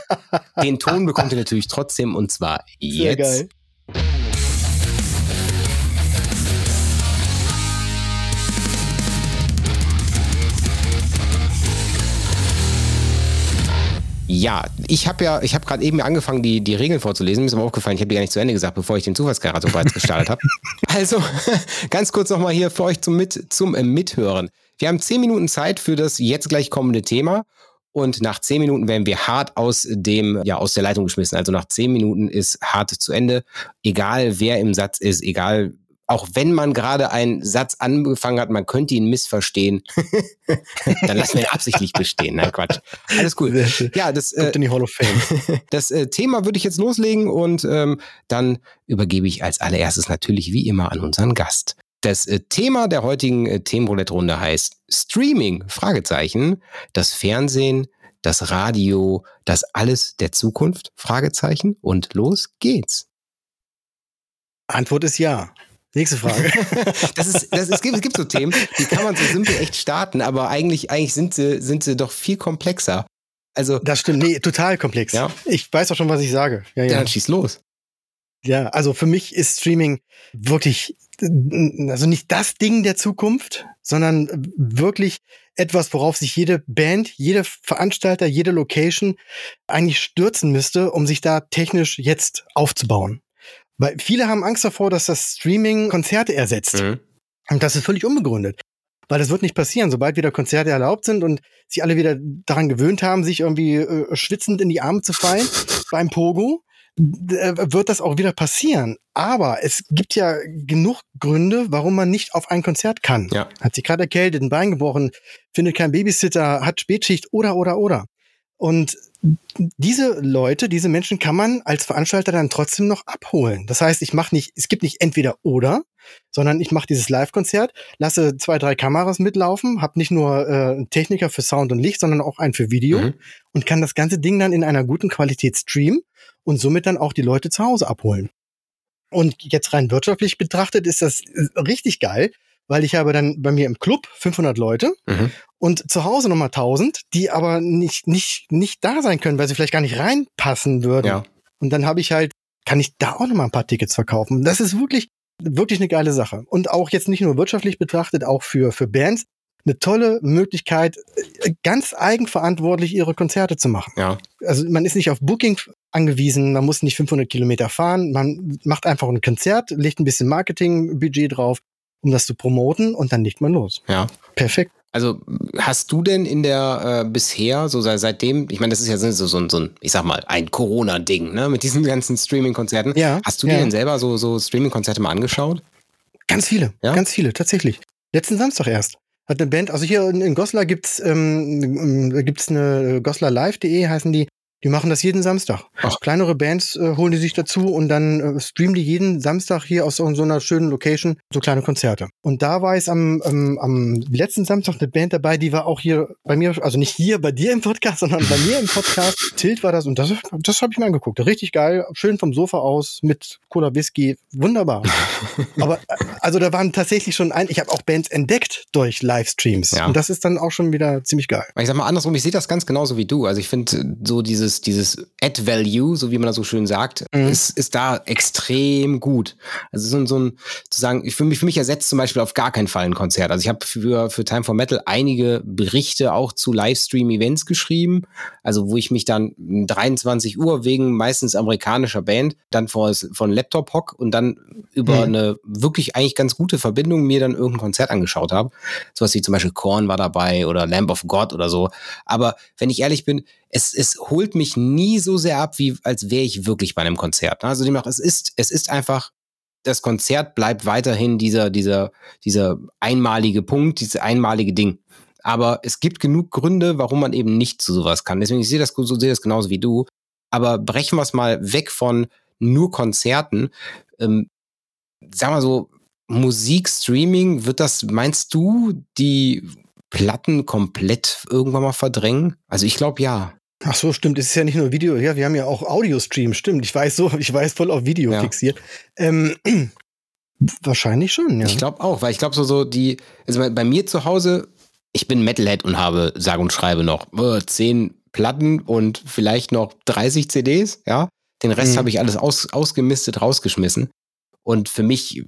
Den Ton bekommt ihr natürlich trotzdem und zwar jetzt. Sehr geil. Ja, ich habe ja, ich habe gerade eben angefangen, die, die Regeln vorzulesen. Mir ist aber aufgefallen, ich habe die gar nicht zu Ende gesagt, bevor ich den Zufallsgenerator bereits gestartet habe. Also, ganz kurz nochmal hier für euch zum, Mit, zum äh, Mithören. Wir haben zehn Minuten Zeit für das jetzt gleich kommende Thema. Und nach zehn Minuten werden wir hart aus dem, ja, aus der Leitung geschmissen. Also nach zehn Minuten ist hart zu Ende. Egal wer im Satz ist, egal auch wenn man gerade einen Satz angefangen hat, man könnte ihn missverstehen, dann lassen wir ihn absichtlich bestehen. Nein, Quatsch. Alles cool. Ja, das, äh, in die Hall of Fame. das äh, Thema würde ich jetzt loslegen und ähm, dann übergebe ich als allererstes natürlich wie immer an unseren Gast. Das äh, Thema der heutigen äh, Themenroulette-Runde heißt Streaming, Fragezeichen, das Fernsehen, das Radio, das alles der Zukunft, Fragezeichen und los geht's. Antwort ist ja. Nächste Frage. das ist, das, es, gibt, es gibt so Themen, die kann man so simpel echt starten, aber eigentlich, eigentlich sind, sie, sind sie doch viel komplexer. Also, das stimmt, nee, total komplex. Ja? Ich weiß auch schon, was ich sage. Ja, ja. ja dann schieß los. Ja, also für mich ist Streaming wirklich, also nicht das Ding der Zukunft, sondern wirklich etwas, worauf sich jede Band, jede Veranstalter, jede Location eigentlich stürzen müsste, um sich da technisch jetzt aufzubauen. Weil viele haben Angst davor, dass das Streaming Konzerte ersetzt. Mhm. Und das ist völlig unbegründet. Weil das wird nicht passieren. Sobald wieder Konzerte erlaubt sind und sich alle wieder daran gewöhnt haben, sich irgendwie äh, schwitzend in die Arme zu fallen beim Pogo, äh, wird das auch wieder passieren. Aber es gibt ja genug Gründe, warum man nicht auf ein Konzert kann. Ja. Hat sich gerade erkältet, ein Bein gebrochen, findet keinen Babysitter, hat Spätschicht oder, oder, oder. Und diese Leute, diese Menschen kann man als Veranstalter dann trotzdem noch abholen. Das heißt, ich mache nicht, es gibt nicht entweder oder, sondern ich mache dieses Live-Konzert, lasse zwei, drei Kameras mitlaufen, habe nicht nur äh, einen Techniker für Sound und Licht, sondern auch einen für Video mhm. und kann das ganze Ding dann in einer guten Qualität streamen und somit dann auch die Leute zu Hause abholen. Und jetzt rein wirtschaftlich betrachtet ist das äh, richtig geil, weil ich habe dann bei mir im Club 500 Leute mhm. und zu Hause nochmal 1000, die aber nicht, nicht, nicht da sein können, weil sie vielleicht gar nicht reinpassen würden. Ja. Und dann habe ich halt, kann ich da auch nochmal ein paar Tickets verkaufen. Das ist wirklich, wirklich eine geile Sache. Und auch jetzt nicht nur wirtschaftlich betrachtet, auch für, für Bands eine tolle Möglichkeit, ganz eigenverantwortlich ihre Konzerte zu machen. Ja. Also man ist nicht auf Booking angewiesen, man muss nicht 500 Kilometer fahren, man macht einfach ein Konzert, legt ein bisschen Marketingbudget drauf um das zu promoten und dann legt man los. Ja. Perfekt. Also hast du denn in der äh, bisher, so seit, seitdem, ich meine, das ist ja so, so, so ein, ich sag mal, ein Corona-Ding, ne, mit diesen ganzen Streaming-Konzerten. Ja. Hast du ja. dir denn selber so, so Streaming-Konzerte mal angeschaut? Ganz viele, ja? ganz viele, tatsächlich. Letzten Samstag erst. Hat eine Band, also hier in, in Goslar gibt's, ähm, gibt's eine goslarlive.de heißen die. Die machen das jeden Samstag. Ach. Kleinere Bands äh, holen die sich dazu und dann äh, streamen die jeden Samstag hier aus so, so einer schönen Location so kleine Konzerte. Und da war es am, am, am letzten Samstag eine Band dabei, die war auch hier bei mir, also nicht hier bei dir im Podcast, sondern bei mir im Podcast. Tilt war das und das, das habe ich mir angeguckt. Richtig geil, schön vom Sofa aus mit Cola Whisky, wunderbar. Aber also da waren tatsächlich schon ein, ich habe auch Bands entdeckt durch Livestreams Ja. und das ist dann auch schon wieder ziemlich geil. Ich sag mal andersrum, ich sehe das ganz genauso wie du. Also ich finde so dieses, dieses Add-Value, so wie man das so schön sagt, Mhm. ist, ist da extrem gut. Also so, ein- so ein, zu sagen, ich für mich, für mich ersetzt zum Beispiel auf gar keinen Fall ein Konzert. Also ich habe für, für Time for Metal einige Berichte auch zu Livestream-Events geschrieben. Also wo ich mich dann 23 Uhr wegen meistens amerikanischer Band dann vor, von Laptop hock und dann über Mhm. eine wirklich eigentlich ganz gute Verbindung mir dann irgendein Konzert angeschaut habe. Sowas wie zum Beispiel Korn war dabei oder Lamb of God oder so. Aber wenn ich ehrlich bin, es, es holt mich nie so sehr ab, wie als wäre ich wirklich bei einem Konzert. Also demnach, es ist, es ist einfach, das Konzert bleibt weiterhin dieser, dieser, dieser einmalige Punkt, dieses einmalige Ding. Aber es gibt genug Gründe, warum man eben nicht zu sowas kann. Deswegen, ich sehe das, so sehe das genauso wie du. Aber brechen wir es mal weg von nur Konzerten. Ähm, sag mal so, Musikstreaming, wird das, meinst du, die Platten komplett irgendwann mal verdrängen? Also ich glaube ja. Ach so, stimmt. Es ist ja nicht nur Video. Ja, wir haben ja auch Audio-Stream. Stimmt. Ich weiß so, ich weiß voll auf Video Ja. fixiert. Ähm, wahrscheinlich schon, ja. Ich glaube auch, weil ich glaube so, so die, also bei- bei mir zu Hause, ich bin Metalhead und habe, sage und schreibe noch, äh, zehn Platten und vielleicht noch 30 CDs, ja. Den Rest Mhm. habe ich alles aus, ausgemistet, rausgeschmissen. Und für mich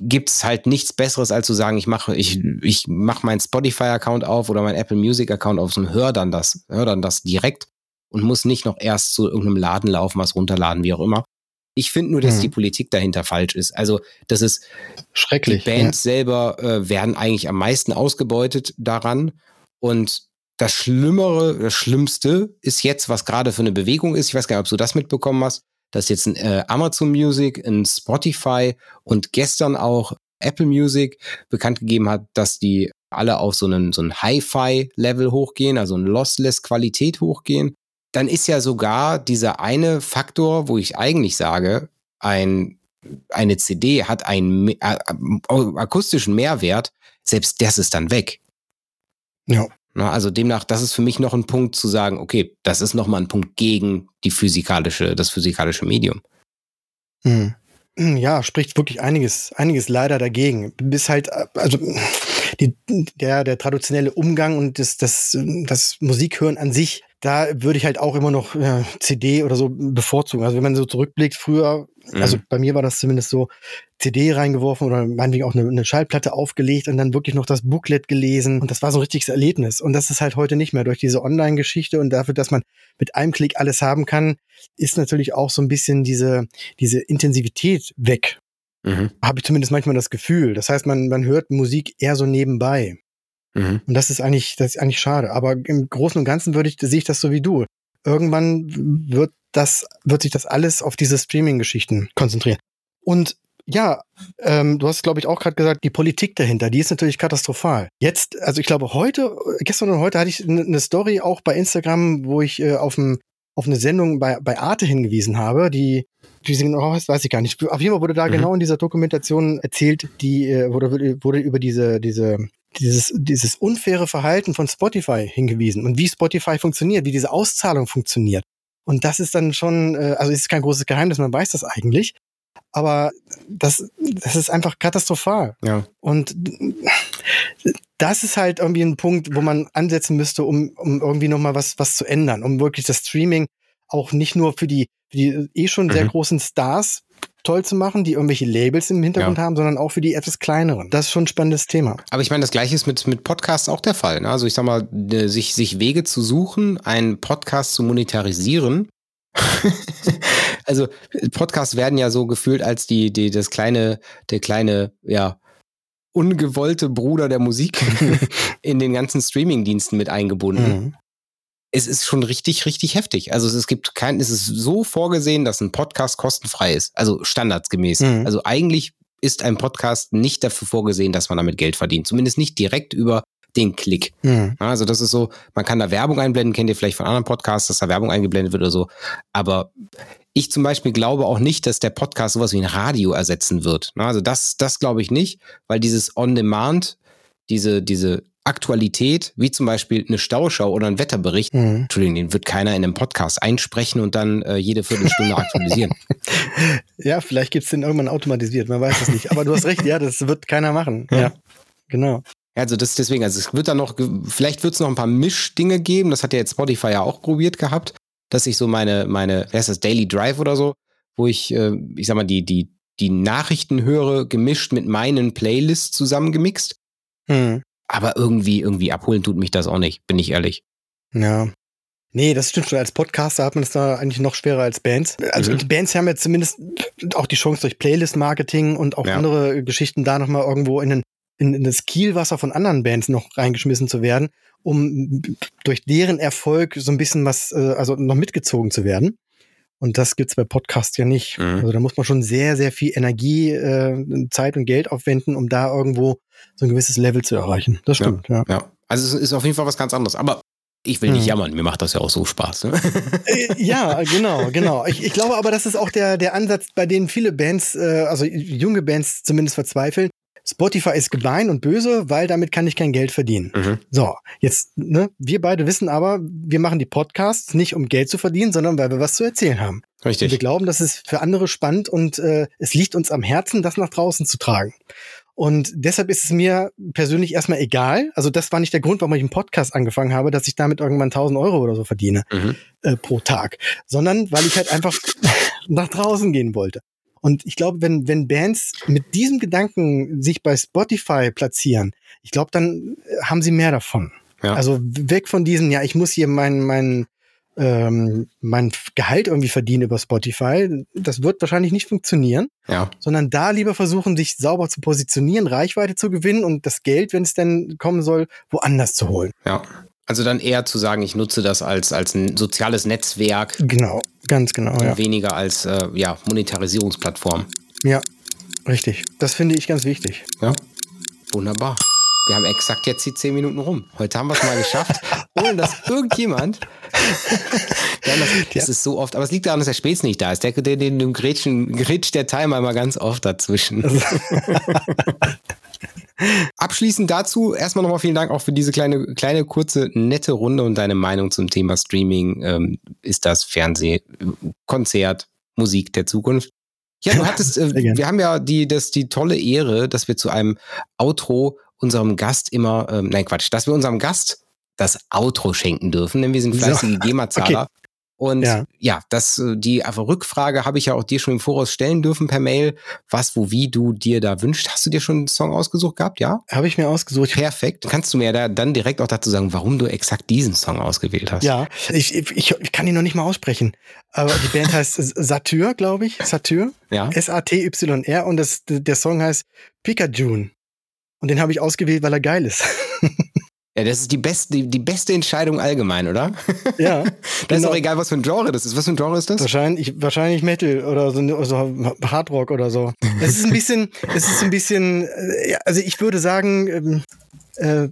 gibt es halt nichts Besseres, als zu sagen, ich mache ich, ich mach meinen Spotify-Account auf oder meinen Apple Music-Account auf und höre dann das, höre dann das direkt und muss nicht noch erst zu irgendeinem Laden laufen, was runterladen, wie auch immer. Ich finde nur, dass Mhm. die Politik dahinter falsch ist. Also, das ist, Schrecklich. die Bands selber äh, werden eigentlich am meisten ausgebeutet daran. Und das Schlimmere, das Schlimmste ist jetzt, was gerade für eine Bewegung ist. Ich weiß gar nicht, ob du das mitbekommen hast, dass jetzt ein äh, Amazon Music, ein Spotify und gestern auch Apple Music bekannt gegeben hat, dass die alle auf so einen, so ein Hi-Fi-Level hochgehen, also ein Lossless-Qualität hochgehen. Dann ist ja sogar dieser eine Faktor, wo ich eigentlich sage, ein eine CD hat einen äh, äh, akustischen Mehrwert, selbst das ist dann weg. Ja. Na, also demnach, das ist für mich noch ein Punkt zu sagen, okay, das ist nochmal ein Punkt gegen die physikalische, das physikalische Medium. Hm. Ja, spricht wirklich einiges, einiges leider dagegen. Bis halt, also die, der, der traditionelle Umgang und das, das, das Musikhören an sich, da würde ich halt auch immer noch äh, CD oder so bevorzugen. Also wenn man so zurückblickt, früher, also Mhm. bei mir war das zumindest so, CD reingeworfen oder meinetwegen auch eine, eine Schallplatte aufgelegt und dann wirklich noch das Booklet gelesen. Und das war so ein richtiges Erlebnis. Und das ist halt heute nicht mehr. Durch diese Online-Geschichte und dafür, dass man mit einem Klick alles haben kann, ist natürlich auch so ein bisschen diese, diese Intensivität weg. Mhm. Habe ich zumindest manchmal das Gefühl. Das heißt, man, man hört Musik eher so nebenbei. Mhm. Und das ist eigentlich, das ist eigentlich schade. Aber im Großen und Ganzen würde ich, sehe ich das so wie du. Irgendwann wird das, wird sich das alles auf diese Streaming-Geschichten konzentrieren. Und ja, ähm, du hast, glaube ich, auch gerade gesagt, die Politik dahinter, die ist natürlich katastrophal. Jetzt, also ich glaube, heute, gestern und heute hatte ich eine ne Story auch bei Instagram, wo ich äh, auf, ein, auf eine Sendung bei, bei Arte hingewiesen habe, die, wie sie genau heißt, weiß ich gar nicht. Auf jeden Fall wurde da Mhm. genau in dieser Dokumentation erzählt, die äh, wurde, wurde über diese, diese, dieses, dieses unfaire Verhalten von Spotify hingewiesen und wie Spotify funktioniert, wie diese Auszahlung funktioniert. Und das ist dann schon, äh, also es ist kein großes Geheimnis, man weiß das eigentlich. Aber das, das ist einfach katastrophal. Ja. Und das ist halt irgendwie ein Punkt, wo man ansetzen müsste, um, um irgendwie nochmal was, was zu ändern, um wirklich das Streaming auch nicht nur für die, für die eh schon sehr Mhm. großen Stars toll zu machen, die irgendwelche Labels im Hintergrund Ja. haben, sondern auch für die etwas kleineren. Das ist schon ein spannendes Thema. Aber ich meine, das gleiche ist mit, mit Podcasts auch der Fall. Ne? Also ich sag mal, äh, sich, sich Wege zu suchen, einen Podcast zu monetarisieren. also Podcasts werden ja so gefühlt als die, die, das kleine, der kleine, ja, ungewollte Bruder der Musik in den ganzen Streaming-Diensten mit eingebunden. Mhm. Es ist schon richtig, richtig heftig. Also es gibt kein, es ist so vorgesehen, dass ein Podcast kostenfrei ist. Also standardsgemäß. Mhm. Also eigentlich ist ein Podcast nicht dafür vorgesehen, dass man damit Geld verdient. Zumindest nicht direkt über den Klick. Mhm. Also das ist so, man kann da Werbung einblenden, kennt ihr vielleicht von anderen Podcasts, dass da Werbung eingeblendet wird oder so. Aber ich zum Beispiel glaube auch nicht, dass der Podcast sowas wie ein Radio ersetzen wird. Also das, das glaube ich nicht, weil dieses On-Demand, diese, diese Aktualität, wie zum Beispiel eine Stauschau oder ein Wetterbericht, Mhm. Entschuldigung, den wird keiner in einem Podcast einsprechen und dann äh, jede Viertelstunde aktualisieren. Ja, vielleicht gibt's den irgendwann automatisiert, man weiß es nicht. Aber du hast recht, ja, das wird keiner machen. Ja. Ja, genau. Also das deswegen, also es wird dann noch, vielleicht wird es noch ein paar Mischdinge geben. Das hat ja jetzt Spotify ja auch probiert gehabt, dass ich so meine, meine, wer ist das, Daily Drive oder so, wo ich, äh, ich sag mal, die, die, die Nachrichten höre, gemischt mit meinen Playlists zusammengemixt. Mhm. Aber irgendwie, irgendwie abholen tut mich das auch nicht, bin ich ehrlich. Ja. Nee, das stimmt schon. Als Podcaster hat man es da eigentlich noch schwerer als Bands. Also Mhm. die Bands haben ja zumindest auch die Chance durch Playlist-Marketing und auch Ja. andere Geschichten da nochmal irgendwo in, den, in, in das Kielwasser von anderen Bands noch reingeschmissen zu werden, um durch deren Erfolg so ein bisschen was, äh, also noch mitgezogen zu werden. Und das gibt's bei Podcasts ja nicht. Mhm. Also da muss man schon sehr, sehr viel Energie, äh, Zeit und Geld aufwenden, um da irgendwo so ein gewisses Level zu erreichen. Das stimmt, ja. Ja. Also es ist auf jeden Fall was ganz anderes. Aber ich will nicht Mhm. jammern, mir macht das ja auch so Spaß. Ne? Äh, ja, genau, genau. Ich, ich glaube aber, das ist auch der, der Ansatz, bei dem viele Bands, äh, also junge Bands zumindest verzweifeln. Spotify ist gemein und böse, weil damit kann ich kein Geld verdienen. Mhm. So, jetzt, ne, wir beide wissen aber, wir machen die Podcasts nicht, um Geld zu verdienen, sondern weil wir was zu erzählen haben. Und wir Richtig. glauben, das ist für andere spannend und äh, es liegt uns am Herzen, das nach draußen zu tragen. Und deshalb ist es mir persönlich erstmal egal. Also das war nicht der Grund, warum ich einen Podcast angefangen habe, dass ich damit irgendwann 1000 Euro oder so verdiene Mhm. äh, pro Tag, sondern weil ich halt einfach nach draußen gehen wollte. Und ich glaube, wenn, wenn Bands mit diesem Gedanken sich bei Spotify platzieren, ich glaube, dann äh, haben sie mehr davon. Ja. Also weg von diesen, ja, ich muss hier mein, mein, ähm, mein Gehalt irgendwie verdienen über Spotify. Das wird wahrscheinlich nicht funktionieren, Ja. sondern da lieber versuchen, sich sauber zu positionieren, Reichweite zu gewinnen und das Geld, wenn es denn kommen soll, woanders zu holen. Ja. Also dann eher zu sagen, ich nutze das als, als ein soziales Netzwerk Genau, ganz genau, ja. weniger als äh, ja, Monetarisierungsplattform. Ja, richtig. Das finde ich ganz wichtig. Ja. Wunderbar. Wir haben exakt jetzt die zehn Minuten rum. Heute haben wir es mal geschafft, ohne dass irgendjemand. Das, das ist so oft, aber es liegt daran, dass der Spätz nicht da ist. Der, der, den, dem Gretchen, grätscht der Timer immer ganz oft dazwischen. Abschließend dazu erstmal nochmal vielen Dank auch für diese kleine, kleine, kurze, nette Runde und deine Meinung zum Thema Streaming. Ähm, ist das Fernseh, Konzert, Musik der Zukunft? Ja, du hattest, äh, wir haben ja die, das, die tolle Ehre, dass wir zu einem Outro unserem Gast immer, ähm, nein Quatsch, dass wir unserem Gast das Outro schenken dürfen, denn wir sind So. fleißige GEMA-Zahler. Und ja, Ja. das, äh, die einfach Rückfrage habe ich ja auch dir schon im Voraus stellen dürfen per Mail, was, wo, wie du dir da wünschst. Hast du dir schon einen Song ausgesucht gehabt, ja? Habe ich mir ausgesucht. Perfekt. Kannst du mir da dann direkt auch dazu sagen, warum du exakt diesen Song ausgewählt hast? Ja, ich, ich, ich kann ihn noch nicht mal aussprechen. Aber die Band heißt Satyr, glaube ich. Satyr. Ja. S-A-T-Y-R. Und das, der Song heißt Pikachu. Und den habe ich ausgewählt, weil er geil ist. Ja, das ist die beste, die, die beste Entscheidung allgemein, oder? ja. Das ist Genau. auch egal, was für ein Genre das ist. Was für ein Genre ist das? Wahrscheinlich, wahrscheinlich Metal oder so, oder so Hardrock oder so. Es ist ein bisschen, es ist ein bisschen, äh, also ich würde sagen, ähm, äh,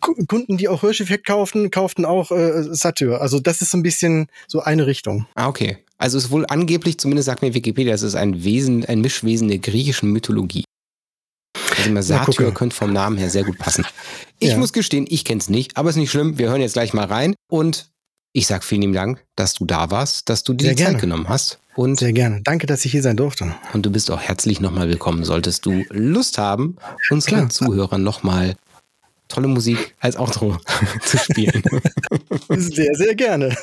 Ku- Kunden, die auch Hirscheffekt kauften, kauften auch äh, Satyr. Also das ist so ein bisschen so eine Richtung. Ah, okay. Also es ist wohl angeblich, zumindest sagt mir Wikipedia, es ist ein Wesen, ein Mischwesen der griechischen Mythologie. Also mal Satyr könnte vom Namen her sehr gut passen. Ich Ja. muss gestehen, ich kenn's nicht, aber ist nicht schlimm. Wir hören jetzt gleich mal rein und ich sag vielen lieben Dank, dass du da warst, dass du dir die Zeit genommen hast und, Sehr gerne. Danke, dass ich hier sein durfte. und du bist auch herzlich nochmal willkommen. Solltest du Lust haben, unseren Klar. Zuhörern nochmal tolle Musik als Outro zu spielen. Sehr, sehr gerne.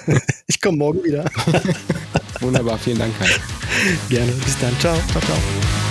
Ich komme morgen wieder. Wunderbar, vielen Dank. Kai. Gerne. Bis dann. Ciao. Ciao, ciao.